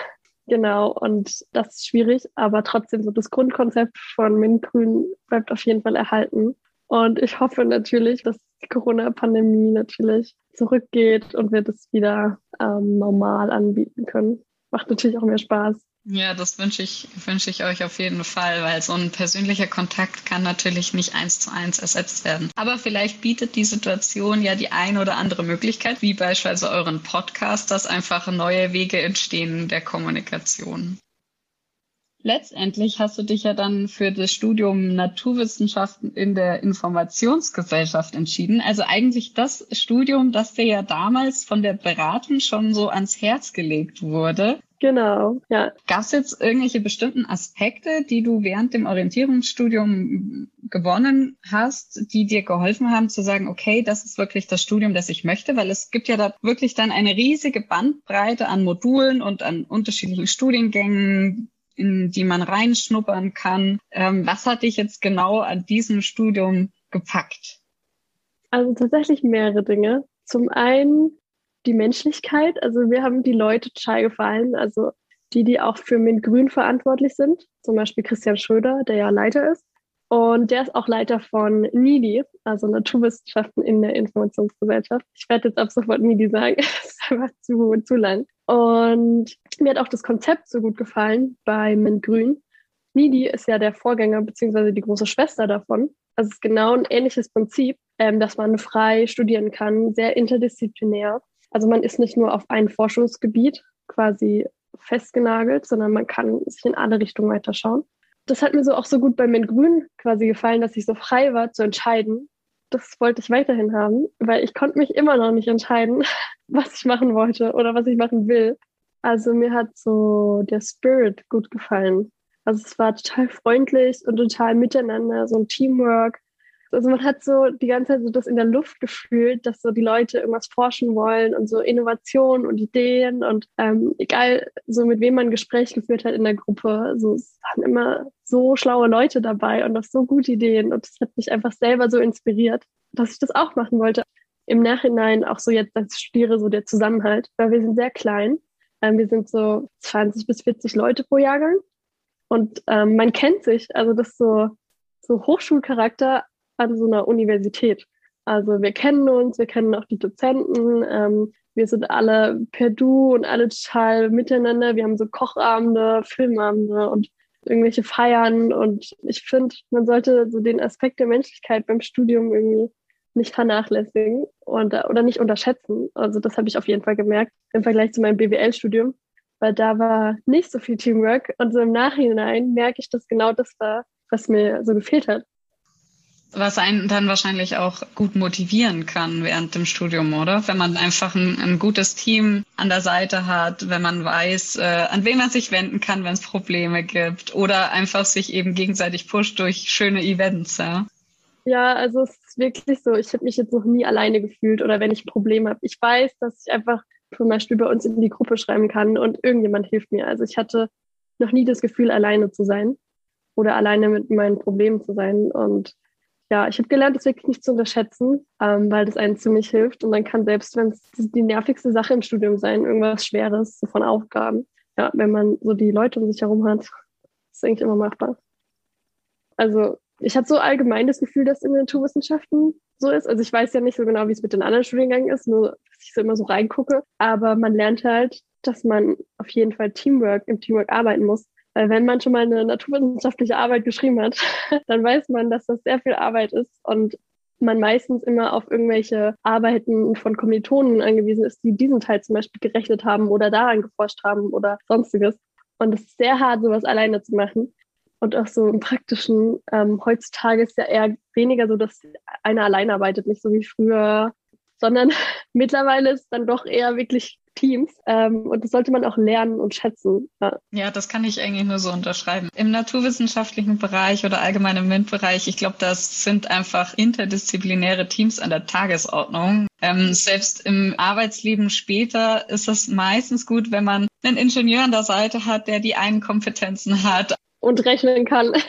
Genau, und das ist schwierig, aber trotzdem so das Grundkonzept von MINT-Grün bleibt auf jeden Fall erhalten. Und ich hoffe natürlich, dass die Corona-Pandemie natürlich zurückgeht und wir das wieder ähm, normal anbieten können macht natürlich auch mehr Spaß. Ja, das wünsche ich, wünsche ich euch auf jeden Fall, weil so ein persönlicher Kontakt kann natürlich nicht eins zu eins ersetzt werden. Aber vielleicht bietet die Situation ja die ein oder andere Möglichkeit, wie beispielsweise euren Podcast, dass einfach neue Wege entstehen der Kommunikation. Letztendlich hast du dich ja dann für das Studium Naturwissenschaften in der Informationsgesellschaft entschieden. Also eigentlich das Studium, das dir ja damals von der Beratung schon so ans Herz gelegt wurde. Genau, ja. Gab es jetzt irgendwelche bestimmten Aspekte, die du während dem Orientierungsstudium gewonnen hast, die dir geholfen haben zu sagen, okay, das ist wirklich das Studium, das ich möchte? Weil es gibt ja da wirklich dann eine riesige Bandbreite an Modulen und an unterschiedlichen Studiengängen, in die man reinschnuppern kann. Ähm, was hat dich jetzt genau an diesem Studium gepackt? Also tatsächlich mehrere Dinge. Zum einen die Menschlichkeit. Also wir haben die Leute total gefallen. Also die, die auch für Mint Grün verantwortlich sind. Zum Beispiel Christian Schröder, der ja Leiter ist. Und der ist auch Leiter von NIDI, also Naturwissenschaften in der Informationsgesellschaft. Ich werde jetzt ab sofort NIDI sagen, das ist einfach zu, zu lang. Und mir hat auch das Konzept so gut gefallen bei Mint Grün. NIDI ist ja der Vorgänger beziehungsweise die große Schwester davon. Also es ist genau ein ähnliches Prinzip, ähm, dass man frei studieren kann, sehr interdisziplinär. Also man ist nicht nur auf ein Forschungsgebiet quasi festgenagelt, sondern man kann sich in alle Richtungen weiterschauen. Das hat mir so auch so gut bei Mint Grün quasi gefallen, dass ich so frei war zu entscheiden. Das wollte ich weiterhin haben, weil ich konnte mich immer noch nicht entscheiden, was ich machen wollte oder was ich machen will. Also mir hat so der Spirit gut gefallen. Also es war total freundlich und total miteinander, so ein Teamwork. Also man hat so die ganze Zeit so das in der Luft gefühlt, dass so die Leute irgendwas forschen wollen und so Innovationen und Ideen und ähm, egal so mit wem man ein Gespräch geführt hat in der Gruppe, so es waren immer so schlaue Leute dabei und auch so gute Ideen und das hat mich einfach selber so inspiriert, dass ich das auch machen wollte. Im Nachhinein auch so jetzt als studiere so der Zusammenhalt, weil wir sind sehr klein. Ähm, wir sind so 20 bis 40 Leute pro Jahrgang und ähm, man kennt sich, also das so so Hochschulcharakter, an so einer Universität. Also wir kennen uns, wir kennen auch die Dozenten, ähm, wir sind alle per Du und alle total miteinander. Wir haben so Kochabende, Filmabende und irgendwelche Feiern. Und ich finde, man sollte so den Aspekt der Menschlichkeit beim Studium irgendwie nicht vernachlässigen und, oder nicht unterschätzen. Also das habe ich auf jeden Fall gemerkt im Vergleich zu meinem BWL-Studium, weil da war nicht so viel Teamwork. Und so im Nachhinein merke ich, dass genau das war, was mir so gefehlt hat. Was einen dann wahrscheinlich auch gut motivieren kann während dem Studium, oder? Wenn man einfach ein, ein gutes Team an der Seite hat, wenn man weiß, äh, an wen man sich wenden kann, wenn es Probleme gibt oder einfach sich eben gegenseitig pusht durch schöne Events, ja. Ja, also es ist wirklich so. Ich habe mich jetzt noch nie alleine gefühlt oder wenn ich ein Problem habe. Ich weiß, dass ich einfach zum Beispiel bei uns in die Gruppe schreiben kann und irgendjemand hilft mir. Also ich hatte noch nie das Gefühl, alleine zu sein oder alleine mit meinen Problemen zu sein. Und ja, ich habe gelernt, das wirklich nicht zu unterschätzen, ähm, weil das einen ziemlich hilft. Und dann kann selbst, wenn es die nervigste Sache im Studium sein, irgendwas Schweres, so von Aufgaben, ja, wenn man so die Leute um sich herum hat, ist eigentlich immer machbar. Also ich habe so allgemein das Gefühl, dass in den Naturwissenschaften so ist. Also ich weiß ja nicht so genau, wie es mit den anderen Studiengängen ist, nur dass ich so immer so reingucke. Aber man lernt halt, dass man auf jeden Fall Teamwork, im Teamwork arbeiten muss. Weil wenn man schon mal eine naturwissenschaftliche Arbeit geschrieben hat, dann weiß man, dass das sehr viel Arbeit ist und man meistens immer auf irgendwelche Arbeiten von Kommilitonen angewiesen ist, die diesen Teil zum Beispiel gerechnet haben oder daran geforscht haben oder sonstiges. Und es ist sehr hart, sowas alleine zu machen. Und auch so im Praktischen, ähm, heutzutage ist ja eher weniger so, dass einer allein arbeitet, nicht so wie früher, sondern mittlerweile ist dann doch eher wirklich Teams. Ähm, und das sollte man auch lernen und schätzen. Ja. ja, das kann ich eigentlich nur so unterschreiben. Im naturwissenschaftlichen Bereich oder allgemein im MINT-Bereich, ich glaube, das sind einfach interdisziplinäre Teams an der Tagesordnung. Ähm, selbst im Arbeitsleben später ist es meistens gut, wenn man einen Ingenieur an der Seite hat, der die einen Kompetenzen hat. Und rechnen kann.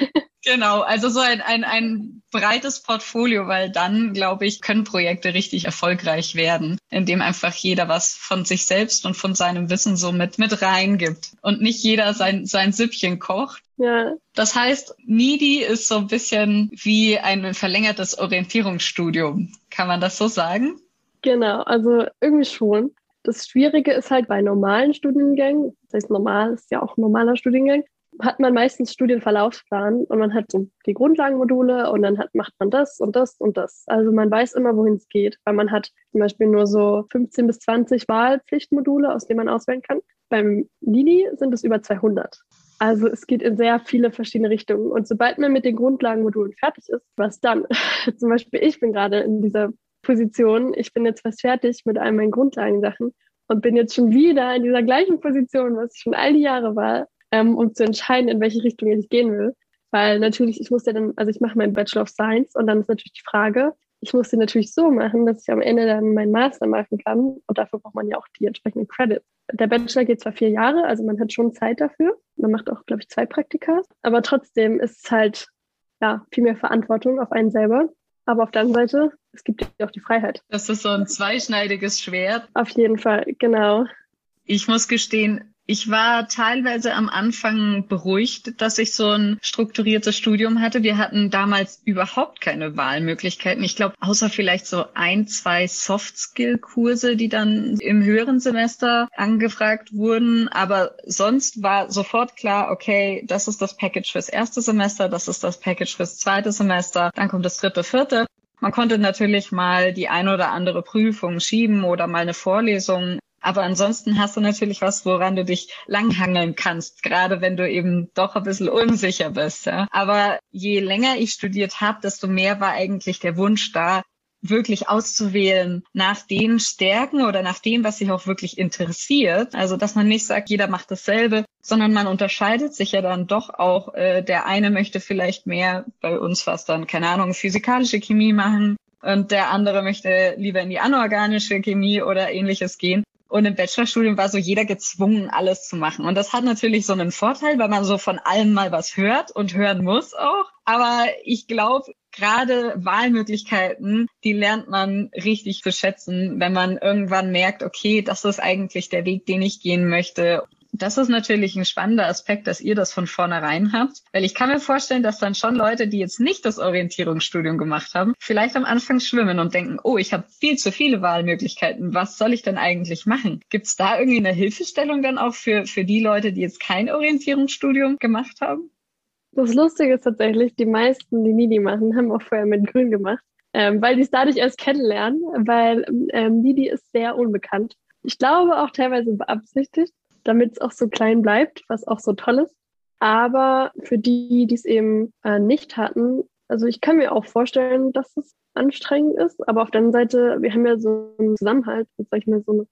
Genau, also so ein, ein, ein breites Portfolio, weil dann, glaube ich, können Projekte richtig erfolgreich werden, indem einfach jeder was von sich selbst und von seinem Wissen so mit, mit reingibt und nicht jeder sein, sein Süppchen kocht. Ja. Das heißt, NIDI ist so ein bisschen wie ein verlängertes Orientierungsstudium. Kann man das so sagen? Genau, also irgendwie schon. Das Schwierige ist halt bei normalen Studiengängen, das heißt normal ist ja auch ein normaler Studiengang, hat man meistens Studienverlaufsplan und man hat so die Grundlagenmodule und dann hat, macht man das und das und das. Also man weiß immer, wohin es geht, weil man hat zum Beispiel nur so 15 bis 20 Wahlpflichtmodule, aus denen man auswählen kann. Beim Lini sind es über 200. Also es geht in sehr viele verschiedene Richtungen. Und sobald man mit den Grundlagenmodulen fertig ist, was dann? zum Beispiel ich bin gerade in dieser Position, ich bin jetzt fast fertig mit all meinen Grundlagensachen und bin jetzt schon wieder in dieser gleichen Position, was ich schon all die Jahre war, ähm, um zu entscheiden, in welche Richtung ich gehen will. Weil natürlich, ich muss ja dann, also ich mache meinen Bachelor of Science und dann ist natürlich die Frage, ich muss den natürlich so machen, dass ich am Ende dann meinen Master machen kann. Und dafür braucht man ja auch die entsprechenden Credits. Der Bachelor geht zwar vier Jahre, also man hat schon Zeit dafür. Man macht auch, glaube ich, zwei Praktika. Aber trotzdem ist es halt ja, viel mehr Verantwortung auf einen selber. Aber auf der anderen Seite, es gibt ja auch die Freiheit. Das ist so ein zweischneidiges Schwert. Auf jeden Fall, genau. Ich muss gestehen, ich war teilweise am Anfang beruhigt, dass ich so ein strukturiertes Studium hatte. Wir hatten damals überhaupt keine Wahlmöglichkeiten. Ich glaube, außer vielleicht so ein, zwei Soft-Skill-Kurse, die dann im höheren Semester angefragt wurden. Aber sonst war sofort klar, okay, das ist das Package fürs erste Semester, das ist das Package fürs zweite Semester, dann kommt das dritte, vierte. Man konnte natürlich mal die ein oder andere Prüfung schieben oder mal eine Vorlesung aber ansonsten hast du natürlich was, woran du dich langhangeln kannst, gerade wenn du eben doch ein bisschen unsicher bist. Ja. Aber je länger ich studiert habe, desto mehr war eigentlich der Wunsch da, wirklich auszuwählen nach den Stärken oder nach dem, was sich auch wirklich interessiert. Also dass man nicht sagt, jeder macht dasselbe, sondern man unterscheidet sich ja dann doch auch. Äh, der eine möchte vielleicht mehr, bei uns was dann, keine Ahnung, physikalische Chemie machen und der andere möchte lieber in die anorganische Chemie oder ähnliches gehen. Und im Bachelorstudium war so jeder gezwungen, alles zu machen. Und das hat natürlich so einen Vorteil, weil man so von allem mal was hört und hören muss auch. Aber ich glaube, gerade Wahlmöglichkeiten, die lernt man richtig zu schätzen, wenn man irgendwann merkt, okay, das ist eigentlich der Weg, den ich gehen möchte. Das ist natürlich ein spannender Aspekt, dass ihr das von vornherein habt, weil ich kann mir vorstellen, dass dann schon Leute, die jetzt nicht das Orientierungsstudium gemacht haben, vielleicht am Anfang schwimmen und denken, oh, ich habe viel zu viele Wahlmöglichkeiten, was soll ich denn eigentlich machen? Gibt es da irgendwie eine Hilfestellung dann auch für, für die Leute, die jetzt kein Orientierungsstudium gemacht haben? Das Lustige ist tatsächlich, die meisten, die Nidi machen, haben auch vorher mit Grün gemacht, ähm, weil die es dadurch erst kennenlernen, weil ähm, Nidi ist sehr unbekannt. Ich glaube auch teilweise beabsichtigt, damit es auch so klein bleibt, was auch so toll ist. Aber für die, die es eben äh, nicht hatten, also ich kann mir auch vorstellen, dass es anstrengend ist, aber auf der anderen Seite, wir haben ja so einen Zusammenhalt, sag ich mal, so eine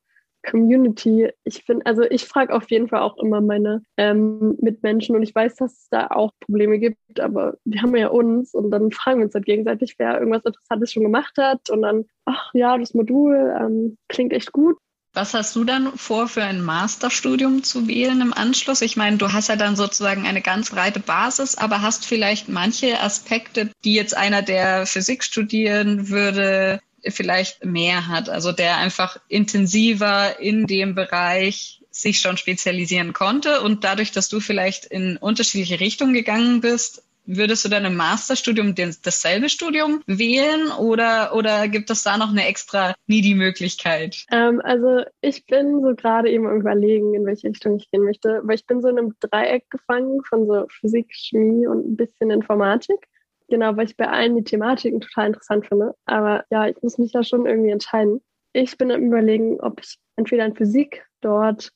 Community. Ich finde, also ich frage auf jeden Fall auch immer meine ähm, Mitmenschen und ich weiß, dass es da auch Probleme gibt, aber wir haben ja uns und dann fragen wir uns halt gegenseitig, wer irgendwas Interessantes schon gemacht hat und dann, ach ja, das Modul ähm, klingt echt gut. Was hast du dann vor, für ein Masterstudium zu wählen im Anschluss? Ich meine, du hast ja dann sozusagen eine ganz breite Basis, aber hast vielleicht manche Aspekte, die jetzt einer, der Physik studieren würde, vielleicht mehr hat. Also der einfach intensiver in dem Bereich sich schon spezialisieren konnte und dadurch, dass du vielleicht in unterschiedliche Richtungen gegangen bist, Würdest du dann im Masterstudium dasselbe Studium wählen oder, oder gibt es da noch eine extra NIDI-Möglichkeit? Ähm, also ich bin so gerade eben am überlegen, in welche Richtung ich gehen möchte, weil ich bin so in einem Dreieck gefangen von so Physik, Chemie und ein bisschen Informatik. Genau, weil ich bei allen die Thematiken total interessant finde. Aber ja, ich muss mich ja schon irgendwie entscheiden. Ich bin am überlegen, ob ich entweder in Physik dort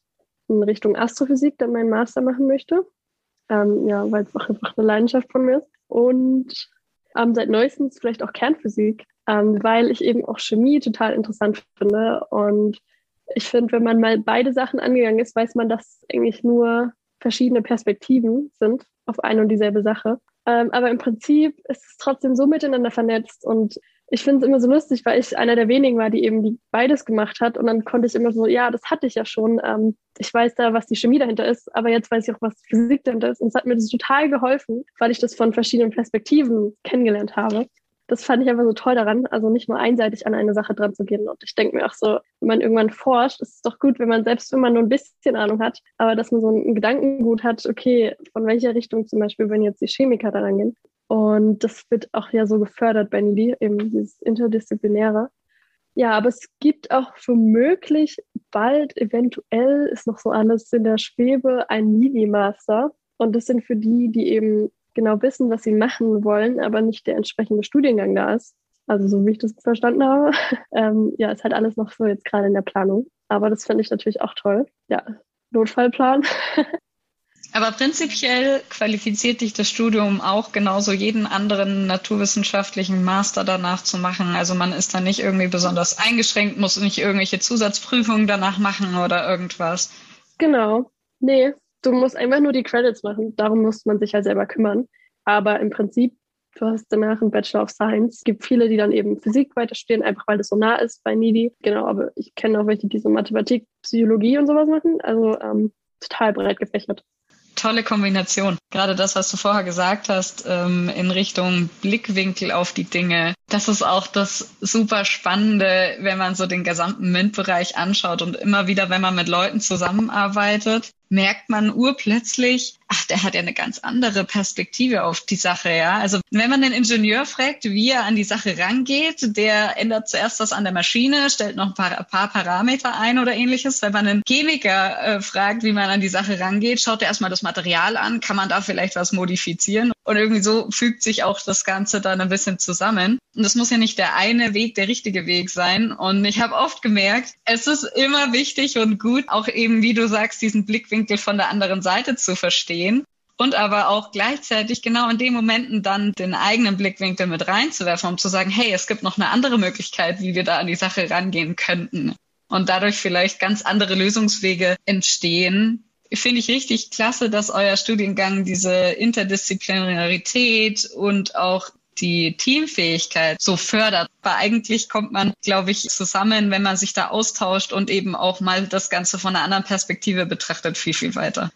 in Richtung Astrophysik dann meinen Master machen möchte ähm, ja, weil es auch einfach eine Leidenschaft von mir ist. Und ähm, seit neuestens vielleicht auch Kernphysik, ähm, weil ich eben auch Chemie total interessant finde. Und ich finde, wenn man mal beide Sachen angegangen ist, weiß man, dass eigentlich nur verschiedene Perspektiven sind auf eine und dieselbe Sache. Ähm, aber im Prinzip ist es trotzdem so miteinander vernetzt und ich finde es immer so lustig, weil ich einer der wenigen war, die eben die beides gemacht hat. Und dann konnte ich immer so, ja, das hatte ich ja schon. Ähm, ich weiß da, was die Chemie dahinter ist, aber jetzt weiß ich auch, was Physik dahinter ist. Und es hat mir das total geholfen, weil ich das von verschiedenen Perspektiven kennengelernt habe. Das fand ich einfach so toll daran, also nicht nur einseitig an eine Sache dran zu gehen. Und ich denke mir auch so, wenn man irgendwann forscht, ist es doch gut, wenn man selbst, wenn man nur ein bisschen Ahnung hat, aber dass man so ein Gedankengut hat, okay, von welcher Richtung zum Beispiel, wenn jetzt die Chemiker daran gehen, und das wird auch ja so gefördert bei NIDI, eben dieses Interdisziplinäre. Ja, aber es gibt auch womöglich bald, eventuell ist noch so alles in der Schwebe, ein NIDI-Master. Und das sind für die, die eben genau wissen, was sie machen wollen, aber nicht der entsprechende Studiengang da ist. Also so wie ich das verstanden habe. ähm, ja, ist halt alles noch so jetzt gerade in der Planung. Aber das finde ich natürlich auch toll. Ja, Notfallplan. Aber prinzipiell qualifiziert dich das Studium auch genauso jeden anderen naturwissenschaftlichen Master danach zu machen. Also man ist da nicht irgendwie besonders eingeschränkt, muss nicht irgendwelche Zusatzprüfungen danach machen oder irgendwas. Genau. Nee, du musst einfach nur die Credits machen. Darum muss man sich halt selber kümmern. Aber im Prinzip, du hast danach einen Bachelor of Science. Es gibt viele, die dann eben Physik weiterstudieren, einfach weil das so nah ist bei NIDI. Genau, aber ich kenne auch welche, die so Mathematik, Psychologie und sowas machen. Also ähm, total breit gefächert tolle Kombination. Gerade das, was du vorher gesagt hast, ähm, in Richtung Blickwinkel auf die Dinge. Das ist auch das super Spannende, wenn man so den gesamten MINT-Bereich anschaut und immer wieder, wenn man mit Leuten zusammenarbeitet, merkt man urplötzlich, ach, der hat ja eine ganz andere Perspektive auf die Sache, ja. Also wenn man den Ingenieur fragt, wie er an die Sache rangeht, der ändert zuerst was an der Maschine, stellt noch ein paar, ein paar Parameter ein oder ähnliches. Wenn man einen Chemiker äh, fragt, wie man an die Sache rangeht, schaut er erstmal das Material an, kann man da vielleicht was modifizieren? Und irgendwie so fügt sich auch das Ganze dann ein bisschen zusammen. Und das muss ja nicht der eine Weg der richtige Weg sein. Und ich habe oft gemerkt, es ist immer wichtig und gut, auch eben, wie du sagst, diesen Blickwinkel von der anderen Seite zu verstehen. Und aber auch gleichzeitig genau in den Momenten dann den eigenen Blickwinkel mit reinzuwerfen, um zu sagen, hey, es gibt noch eine andere Möglichkeit, wie wir da an die Sache rangehen könnten. Und dadurch vielleicht ganz andere Lösungswege entstehen, finde ich richtig klasse, dass euer Studiengang diese Interdisziplinarität und auch die Teamfähigkeit so fördert. Weil eigentlich kommt man, glaube ich, zusammen, wenn man sich da austauscht und eben auch mal das Ganze von einer anderen Perspektive betrachtet, viel, viel weiter.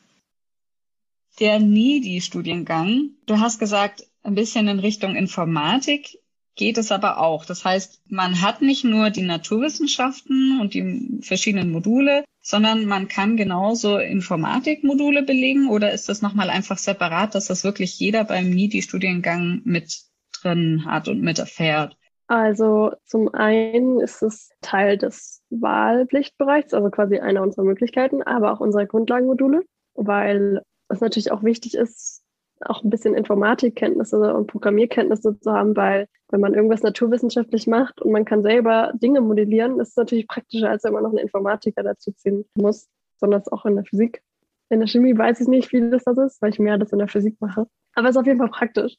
Der NIDI-Studiengang, du hast gesagt, ein bisschen in Richtung Informatik geht es aber auch. Das heißt, man hat nicht nur die Naturwissenschaften und die verschiedenen Module, sondern man kann genauso Informatikmodule belegen oder ist das nochmal einfach separat, dass das wirklich jeder beim NIDI-Studiengang mit drin hat und mit erfährt? Also zum einen ist es Teil des Wahlpflichtbereichs, also quasi einer unserer Möglichkeiten, aber auch unserer Grundlagenmodule, weil es natürlich auch wichtig ist, auch ein bisschen Informatikkenntnisse und Programmierkenntnisse zu haben, weil wenn man irgendwas naturwissenschaftlich macht und man kann selber Dinge modellieren, ist es natürlich praktischer, als wenn man noch einen Informatiker dazu ziehen muss, sondern auch in der Physik. In der Chemie weiß ich nicht, wie das das ist, weil ich mehr das in der Physik mache. Aber es ist auf jeden Fall praktisch.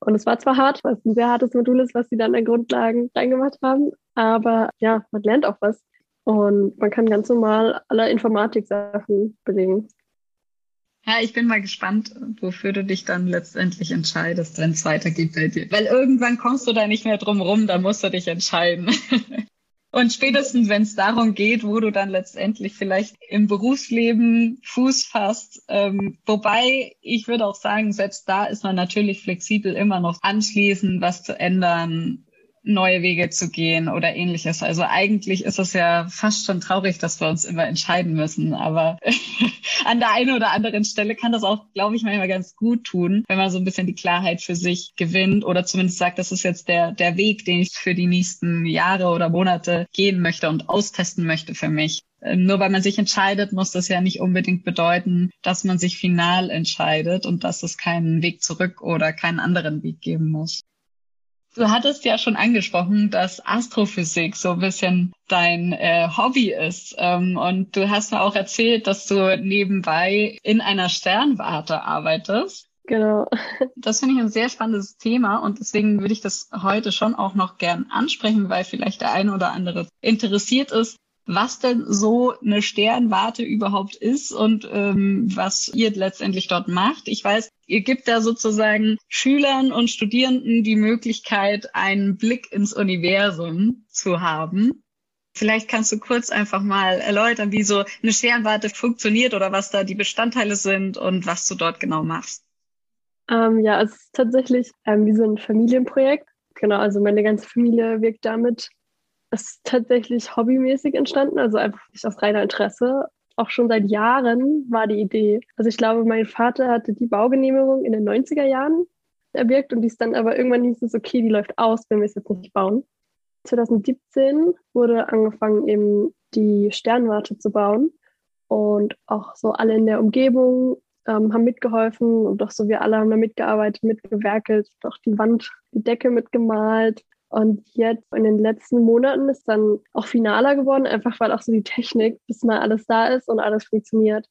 Und es war zwar hart, weil es ein sehr hartes Modul ist, was sie dann an Grundlagen reingemacht haben, aber ja, man lernt auch was. Und man kann ganz normal alle Informatik-Sachen belegen. Ja, ich bin mal gespannt, wofür du dich dann letztendlich entscheidest, wenn es weitergeht bei dir. Weil irgendwann kommst du da nicht mehr drum rum, da musst du dich entscheiden. Und spätestens, wenn es darum geht, wo du dann letztendlich vielleicht im Berufsleben Fuß fasst, ähm, wobei ich würde auch sagen, selbst da ist man natürlich flexibel immer noch anschließend was zu ändern, neue Wege zu gehen oder ähnliches. Also eigentlich ist es ja fast schon traurig, dass wir uns immer entscheiden müssen. Aber an der einen oder anderen Stelle kann das auch, glaube ich, manchmal ganz gut tun, wenn man so ein bisschen die Klarheit für sich gewinnt oder zumindest sagt, das ist jetzt der, der Weg, den ich für die nächsten Jahre oder Monate gehen möchte und austesten möchte für mich. Nur weil man sich entscheidet, muss das ja nicht unbedingt bedeuten, dass man sich final entscheidet und dass es keinen Weg zurück oder keinen anderen Weg geben muss. Du hattest ja schon angesprochen, dass Astrophysik so ein bisschen dein äh, Hobby ist. Ähm, und du hast mir auch erzählt, dass du nebenbei in einer Sternwarte arbeitest. Genau. Das finde ich ein sehr spannendes Thema und deswegen würde ich das heute schon auch noch gern ansprechen, weil vielleicht der eine oder andere interessiert ist, was denn so eine Sternwarte überhaupt ist und ähm, was ihr letztendlich dort macht. Ich weiß, ihr gibt da sozusagen Schülern und Studierenden die Möglichkeit, einen Blick ins Universum zu haben. Vielleicht kannst du kurz einfach mal erläutern, wie so eine Sternwarte funktioniert oder was da die Bestandteile sind und was du dort genau machst. Ähm, ja, es ist tatsächlich ähm, wie so ein Familienprojekt. Genau, also meine ganze Familie wirkt damit ist tatsächlich hobbymäßig entstanden, also einfach aus reiner Interesse. Auch schon seit Jahren war die Idee. Also ich glaube, mein Vater hatte die Baugenehmigung in den 90er Jahren erwirkt und die ist dann aber irgendwann hieß es, okay, die läuft aus, wenn wir es jetzt nicht bauen. 2017 wurde angefangen, eben die Sternwarte zu bauen und auch so alle in der Umgebung ähm, haben mitgeholfen und auch so wir alle haben da mitgearbeitet, mitgewerkelt, auch die Wand, die Decke mitgemalt und jetzt in den letzten Monaten ist dann auch finaler geworden, einfach weil auch so die Technik, bis mal alles da ist und alles funktioniert,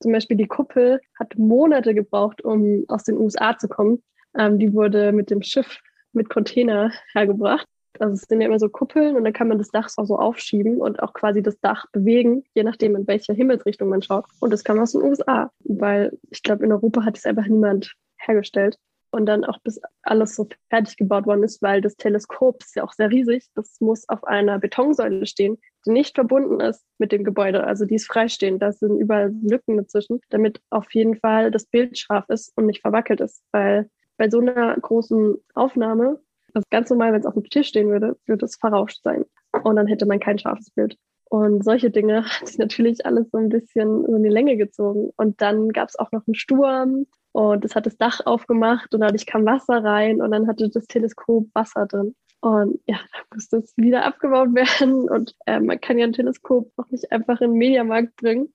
Zum Beispiel die Kuppel hat Monate gebraucht, um aus den USA zu kommen. Ähm, die wurde mit dem Schiff mit Container hergebracht. Also es sind ja immer so Kuppeln und dann kann man das Dach auch so aufschieben und auch quasi das Dach bewegen, je nachdem, in welche Himmelsrichtung man schaut. Und das kam aus den USA, weil ich glaube, in Europa hat es einfach niemand hergestellt. Und dann auch bis alles so fertig gebaut worden ist, weil das Teleskop ist ja auch sehr riesig. Das muss auf einer Betonsäule stehen, die nicht verbunden ist mit dem Gebäude. Also die ist freistehend. Da sind überall Lücken dazwischen, damit auf jeden Fall das Bild scharf ist und nicht verwackelt ist. Weil bei so einer großen Aufnahme also ganz normal, wenn es auf dem Tisch stehen würde, würde es verrauscht sein. Und dann hätte man kein scharfes Bild. Und solche Dinge hat sich natürlich alles so ein bisschen in die Länge gezogen. Und dann gab es auch noch einen Sturm und es hat das Dach aufgemacht und dadurch kam Wasser rein und dann hatte das Teleskop Wasser drin. Und ja, da musste es wieder abgebaut werden. Und äh, man kann ja ein Teleskop auch nicht einfach in den Mediamarkt bringen.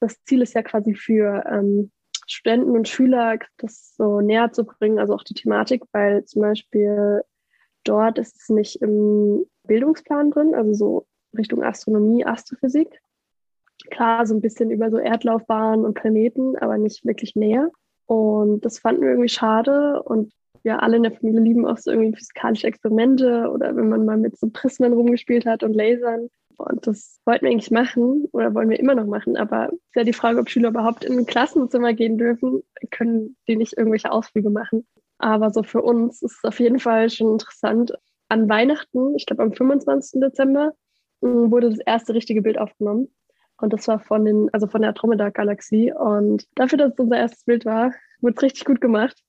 Das Ziel ist ja quasi für ähm, Studenten und Schüler das so näher zu bringen, also auch die Thematik, weil zum Beispiel dort ist es nicht im Bildungsplan drin, also so Richtung Astronomie, Astrophysik. Klar, so ein bisschen über so Erdlaufbahnen und Planeten, aber nicht wirklich näher. Und das fanden wir irgendwie schade. Und ja, alle in der Familie lieben auch so irgendwie physikalische Experimente oder wenn man mal mit so Prismen rumgespielt hat und Lasern. Und das wollten wir eigentlich machen oder wollen wir immer noch machen. Aber es ist ja die Frage, ob Schüler überhaupt in ein Klassenzimmer gehen dürfen. Können die nicht irgendwelche Ausflüge machen? Aber so für uns ist es auf jeden Fall schon interessant. An Weihnachten, ich glaube am 25. Dezember, mm, wurde das erste richtige Bild aufgenommen. Und das war von den, also von der Andromeda-Galaxie. Und dafür, dass es unser erstes Bild war, wurde es richtig gut gemacht.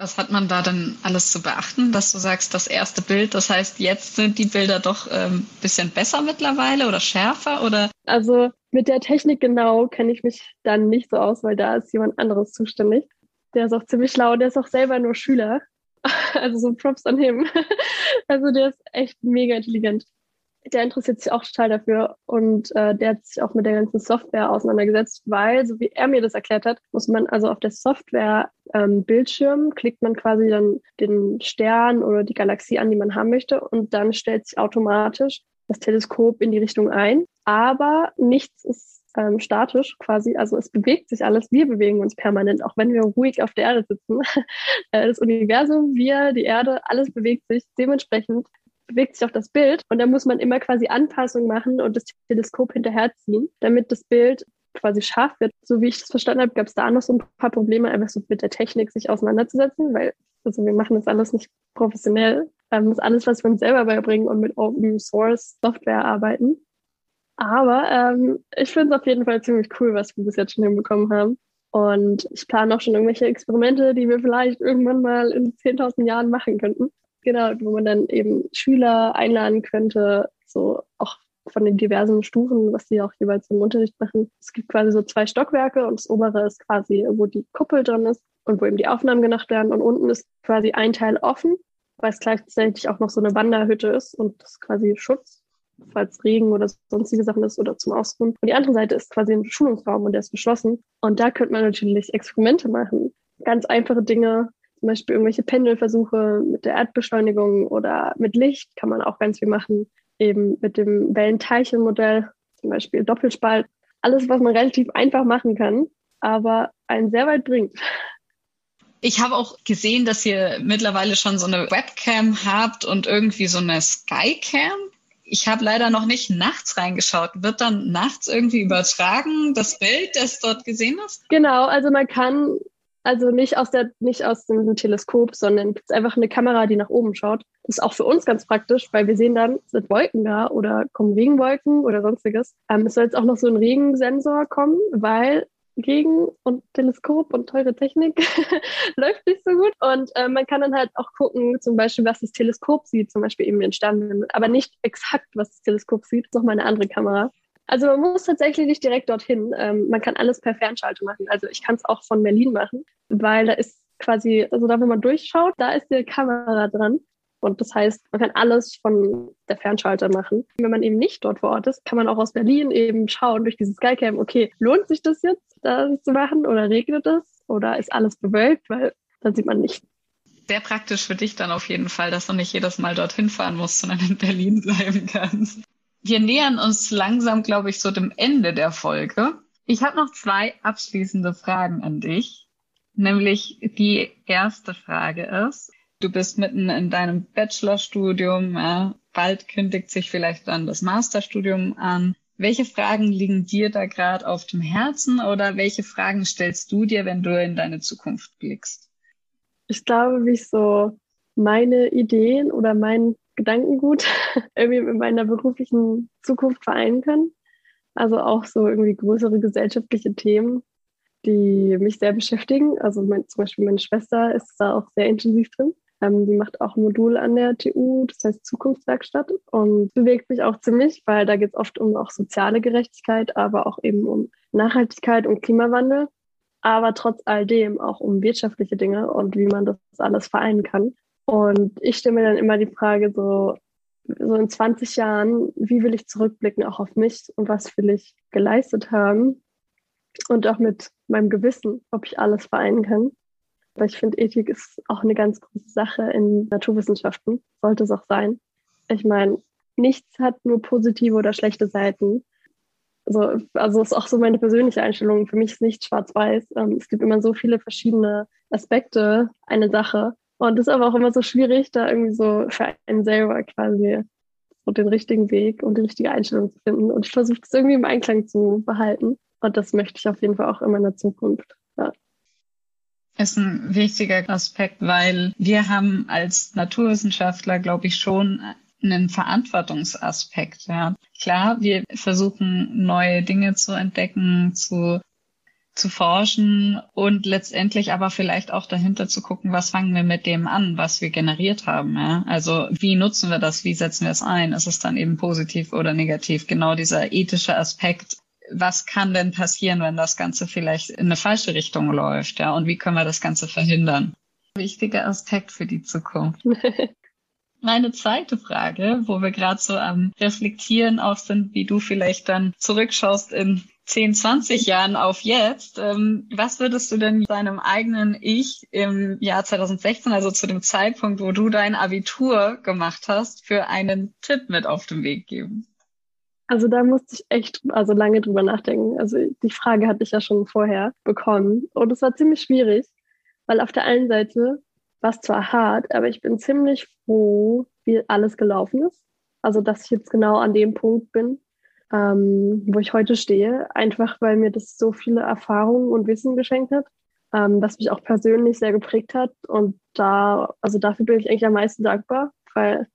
Was hat man da denn alles zu beachten, dass du sagst, das erste Bild, das heißt, jetzt sind die Bilder doch ein ähm, bisschen besser mittlerweile oder schärfer oder? Also mit der Technik genau kenne ich mich dann nicht so aus, weil da ist jemand anderes zuständig. Der ist auch ziemlich schlau, der ist auch selber nur Schüler. Also so Props an him. Also der ist echt mega intelligent der interessiert sich auch total dafür und äh, der hat sich auch mit der ganzen Software auseinandergesetzt, weil, so wie er mir das erklärt hat, muss man also auf der Software ähm, klickt man quasi dann den Stern oder die Galaxie an, die man haben möchte und dann stellt sich automatisch das Teleskop in die Richtung ein, aber nichts ist ähm, statisch quasi, also es bewegt sich alles, wir bewegen uns permanent, auch wenn wir ruhig auf der Erde sitzen. Äh, das Universum, wir, die Erde, alles bewegt sich. Dementsprechend bewegt sich auch das Bild und da muss man immer quasi Anpassungen machen und das Teleskop hinterherziehen, damit das Bild quasi scharf wird. So wie ich das verstanden habe, gab es da noch so ein paar Probleme, einfach so mit der Technik sich auseinanderzusetzen, weil also wir machen das alles nicht professionell. Ähm, das ist alles, was wir uns selber beibringen und mit Open Source Software arbeiten. Aber ähm, ich finde es auf jeden Fall ziemlich cool, was wir bis jetzt schon hinbekommen haben. Und ich plane auch schon irgendwelche Experimente, die wir vielleicht irgendwann mal in 10.000 Jahren machen könnten. Genau, wo man dann eben Schüler einladen könnte, so auch von den diversen Stufen, was die auch jeweils im Unterricht machen. Es gibt quasi so zwei Stockwerke und das obere ist quasi, wo die Kuppel drin ist und wo eben die Aufnahmen gemacht werden. Und unten ist quasi ein Teil offen, weil es gleichzeitig auch noch so eine Wanderhütte ist und das ist quasi Schutz, falls Regen oder sonstige Sachen ist oder zum Ausruhen. Und die andere Seite ist quasi ein Schulungsraum und der ist geschlossen. Und da könnte man natürlich Experimente machen. Ganz einfache Dinge, zum Beispiel irgendwelche Pendelversuche mit der Erdbeschleunigung oder mit Licht kann man auch ganz viel machen. Eben mit dem Wellenteilchenmodell, zum Beispiel Doppelspalt. Alles, was man relativ einfach machen kann, aber einen sehr weit bringt. Ich habe auch gesehen, dass ihr mittlerweile schon so eine Webcam habt und irgendwie so eine Skycam. Ich habe leider noch nicht nachts reingeschaut. Wird dann nachts irgendwie übertragen, das Bild, das dort gesehen hast? Genau, also man kann also nicht aus der, nicht aus dem Teleskop, sondern es ist einfach eine Kamera, die nach oben schaut. Das ist auch für uns ganz praktisch, weil wir sehen dann, sind Wolken da oder kommen Regenwolken oder sonstiges. Ähm, es soll jetzt auch noch so ein Regensensor kommen, weil Regen und Teleskop und teure Technik läuft nicht so gut. Und äh, man kann dann halt auch gucken, zum Beispiel, was das Teleskop sieht, zum Beispiel eben den Stern, aber nicht exakt, was das Teleskop sieht, ist nochmal eine andere Kamera. Also man muss tatsächlich nicht direkt dorthin. Ähm, man kann alles per Fernschaltung machen. Also ich kann es auch von Berlin machen, weil da ist quasi, also da, wo man durchschaut, da ist die Kamera dran. Und das heißt, man kann alles von der Fernschalter machen. Wenn man eben nicht dort vor Ort ist, kann man auch aus Berlin eben schauen durch dieses Skycam, okay, lohnt sich das jetzt, das zu machen oder regnet es oder ist alles bewölkt, weil dann sieht man nicht. Sehr praktisch für dich dann auf jeden Fall, dass du nicht jedes Mal dorthin fahren musst, sondern in Berlin bleiben kannst wir nähern uns langsam, glaube ich, so dem Ende der Folge. Ich habe noch zwei abschließende Fragen an dich. Nämlich die erste Frage ist, du bist mitten in deinem Bachelorstudium, ja, bald kündigt sich vielleicht dann das Masterstudium an. Welche Fragen liegen dir da gerade auf dem Herzen oder welche Fragen stellst du dir, wenn du in deine Zukunft blickst? Ich glaube, wie ich so meine Ideen oder mein Gedankengut irgendwie mit meiner beruflichen Zukunft vereinen kann. Also auch so irgendwie größere gesellschaftliche Themen, die mich sehr beschäftigen. Also mein, zum Beispiel meine Schwester ist da auch sehr intensiv drin. Ähm, die macht auch ein Modul an der TU, das heißt Zukunftswerkstatt und bewegt mich auch ziemlich, weil da geht es oft um auch soziale Gerechtigkeit, aber auch eben um Nachhaltigkeit und Klimawandel, aber trotz all dem auch um wirtschaftliche Dinge und wie man das alles vereinen kann. Und ich stelle mir dann immer die Frage so, so in 20 Jahren, wie will ich zurückblicken auch auf mich und was will ich geleistet haben und auch mit meinem Gewissen, ob ich alles vereinen kann. Weil ich finde, Ethik ist auch eine ganz große Sache in Naturwissenschaften, sollte es auch sein. Ich meine, nichts hat nur positive oder schlechte Seiten. Also, also ist auch so meine persönliche Einstellung. Für mich ist nicht schwarz-weiß. Ähm, es gibt immer so viele verschiedene Aspekte eine Sache. Und es ist aber auch immer so schwierig, da irgendwie so für einen selber quasi so den richtigen Weg und die richtige Einstellung zu finden. Und ich versuche das irgendwie im Einklang zu behalten. Und das möchte ich auf jeden Fall auch in der Zukunft. Ja. Ist ein wichtiger Aspekt, weil wir haben als Naturwissenschaftler, glaube ich, schon einen Verantwortungsaspekt. Ja. Klar, wir versuchen neue Dinge zu entdecken, zu zu forschen und letztendlich aber vielleicht auch dahinter zu gucken, was fangen wir mit dem an, was wir generiert haben. Ja? Also wie nutzen wir das, wie setzen wir es ein? Ist es dann eben positiv oder negativ? Genau dieser ethische Aspekt. Was kann denn passieren, wenn das Ganze vielleicht in eine falsche Richtung läuft? Ja, und wie können wir das Ganze verhindern? Wichtiger Aspekt für die Zukunft. Meine zweite Frage, wo wir gerade so am Reflektieren auch sind, wie du vielleicht dann zurückschaust in 10, 20 Jahren auf jetzt, ähm, was würdest du denn deinem eigenen Ich im Jahr 2016, also zu dem Zeitpunkt, wo du dein Abitur gemacht hast, für einen Tipp mit auf den Weg geben? Also da musste ich echt also lange drüber nachdenken. Also die Frage hatte ich ja schon vorher bekommen und es war ziemlich schwierig, weil auf der einen Seite war es zwar hart, aber ich bin ziemlich froh, wie alles gelaufen ist. Also dass ich jetzt genau an dem Punkt bin, ähm, wo ich heute stehe, einfach weil mir das so viele Erfahrungen und Wissen geschenkt hat, ähm, was mich auch persönlich sehr geprägt hat. Und da, also dafür bin ich eigentlich am meisten dankbar, weil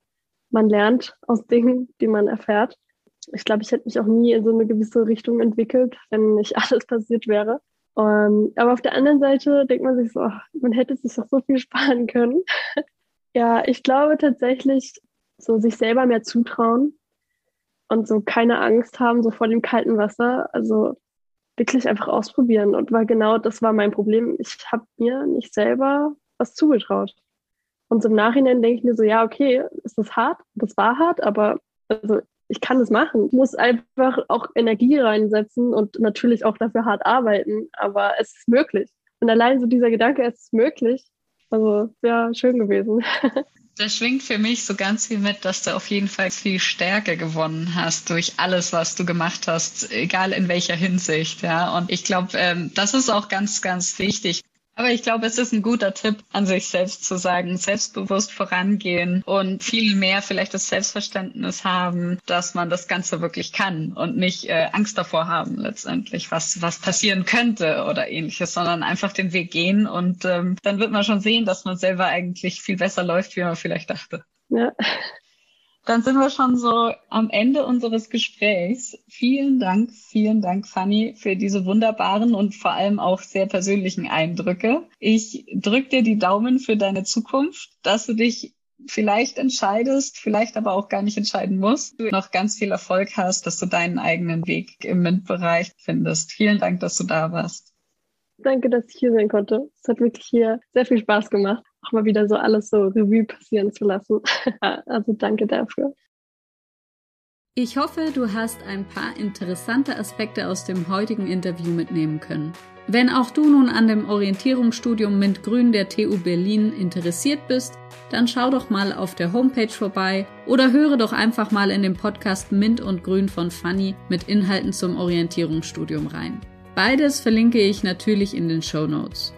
man lernt aus Dingen, die man erfährt. Ich glaube, ich hätte mich auch nie in so eine gewisse Richtung entwickelt, wenn nicht alles passiert wäre. Um, ähm, aber auf der anderen Seite denkt man sich so, man hätte sich doch so viel sparen können. ja, ich glaube tatsächlich, so sich selber mehr zutrauen, und so keine Angst haben, so vor dem kalten Wasser. Also wirklich einfach ausprobieren. Und weil genau das war mein Problem. Ich habe mir nicht selber was zugetraut. Und so im Nachhinein denke ich mir so, ja, okay, ist das hart? Das war hart, aber also ich kann das machen. Ich muss einfach auch Energie reinsetzen und natürlich auch dafür hart arbeiten, aber es ist möglich. Und allein so dieser Gedanke, es ist möglich, also wäre schön gewesen. Da schwingt für mich so ganz viel mit, dass du auf jeden Fall viel Stärke gewonnen hast durch alles, was du gemacht hast, egal in welcher Hinsicht, ja. Und ich glaube, ähm, das ist auch ganz, ganz wichtig. Aber ich glaube, es ist ein guter Tipp, an sich selbst zu sagen, selbstbewusst vorangehen und viel mehr vielleicht das Selbstverständnis haben, dass man das Ganze wirklich kann und nicht äh, Angst davor haben letztendlich, was, was passieren könnte oder ähnliches, sondern einfach den Weg gehen und ähm, dann wird man schon sehen, dass man selber eigentlich viel besser läuft, wie man vielleicht dachte. Ja. Dann sind wir schon so am Ende unseres Gesprächs. Vielen Dank, vielen Dank, Fanny, für diese wunderbaren und vor allem auch sehr persönlichen Eindrücke. Ich drücke dir die Daumen für deine Zukunft, dass du dich vielleicht entscheidest, vielleicht aber auch gar nicht entscheiden musst, du noch ganz viel Erfolg hast, dass du deinen eigenen Weg im MINT-Bereich findest. Vielen Dank, dass du da warst. Danke, dass ich hier sein konnte. Es hat wirklich hier sehr viel Spaß gemacht auch mal wieder so alles so Revue passieren zu lassen. also danke dafür. Ich hoffe, du hast ein paar interessante Aspekte aus dem heutigen Interview mitnehmen können. Wenn auch du nun an dem Orientierungsstudium MINT Grün der TU Berlin interessiert bist, dann schau doch mal auf der Homepage vorbei oder höre doch einfach mal in den Podcast MINT und Grün von Fanny mit Inhalten zum Orientierungsstudium rein. Beides verlinke ich natürlich in den Show Notes.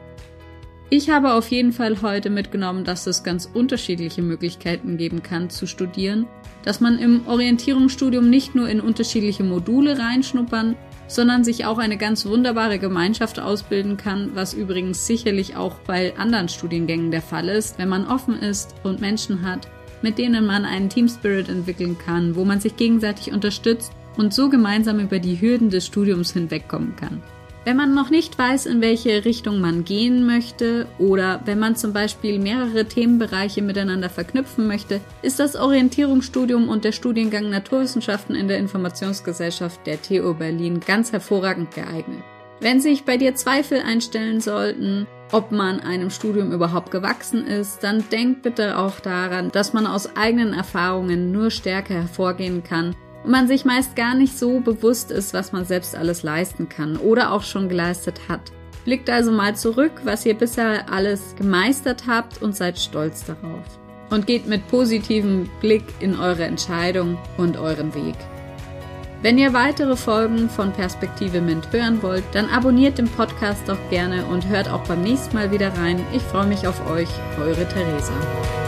Ich habe auf jeden Fall heute mitgenommen, dass es ganz unterschiedliche Möglichkeiten geben kann zu studieren, dass man im Orientierungsstudium nicht nur in unterschiedliche Module reinschnuppern, sondern sich auch eine ganz wunderbare Gemeinschaft ausbilden kann, was übrigens sicherlich auch bei anderen Studiengängen der Fall ist, wenn man offen ist und Menschen hat, mit denen man einen Team Spirit entwickeln kann, wo man sich gegenseitig unterstützt und so gemeinsam über die Hürden des Studiums hinwegkommen kann. Wenn man noch nicht weiß, in welche Richtung man gehen möchte oder wenn man zum Beispiel mehrere Themenbereiche miteinander verknüpfen möchte, ist das Orientierungsstudium und der Studiengang Naturwissenschaften in der Informationsgesellschaft der TU Berlin ganz hervorragend geeignet. Wenn sich bei dir Zweifel einstellen sollten, ob man einem Studium überhaupt gewachsen ist, dann denk bitte auch daran, dass man aus eigenen Erfahrungen nur stärker hervorgehen kann man sich meist gar nicht so bewusst ist, was man selbst alles leisten kann oder auch schon geleistet hat. Blickt also mal zurück, was ihr bisher alles gemeistert habt und seid stolz darauf. Und geht mit positivem Blick in eure Entscheidung und euren Weg. Wenn ihr weitere Folgen von Perspektive Mint hören wollt, dann abonniert den Podcast doch gerne und hört auch beim nächsten Mal wieder rein. Ich freue mich auf euch, eure Theresa.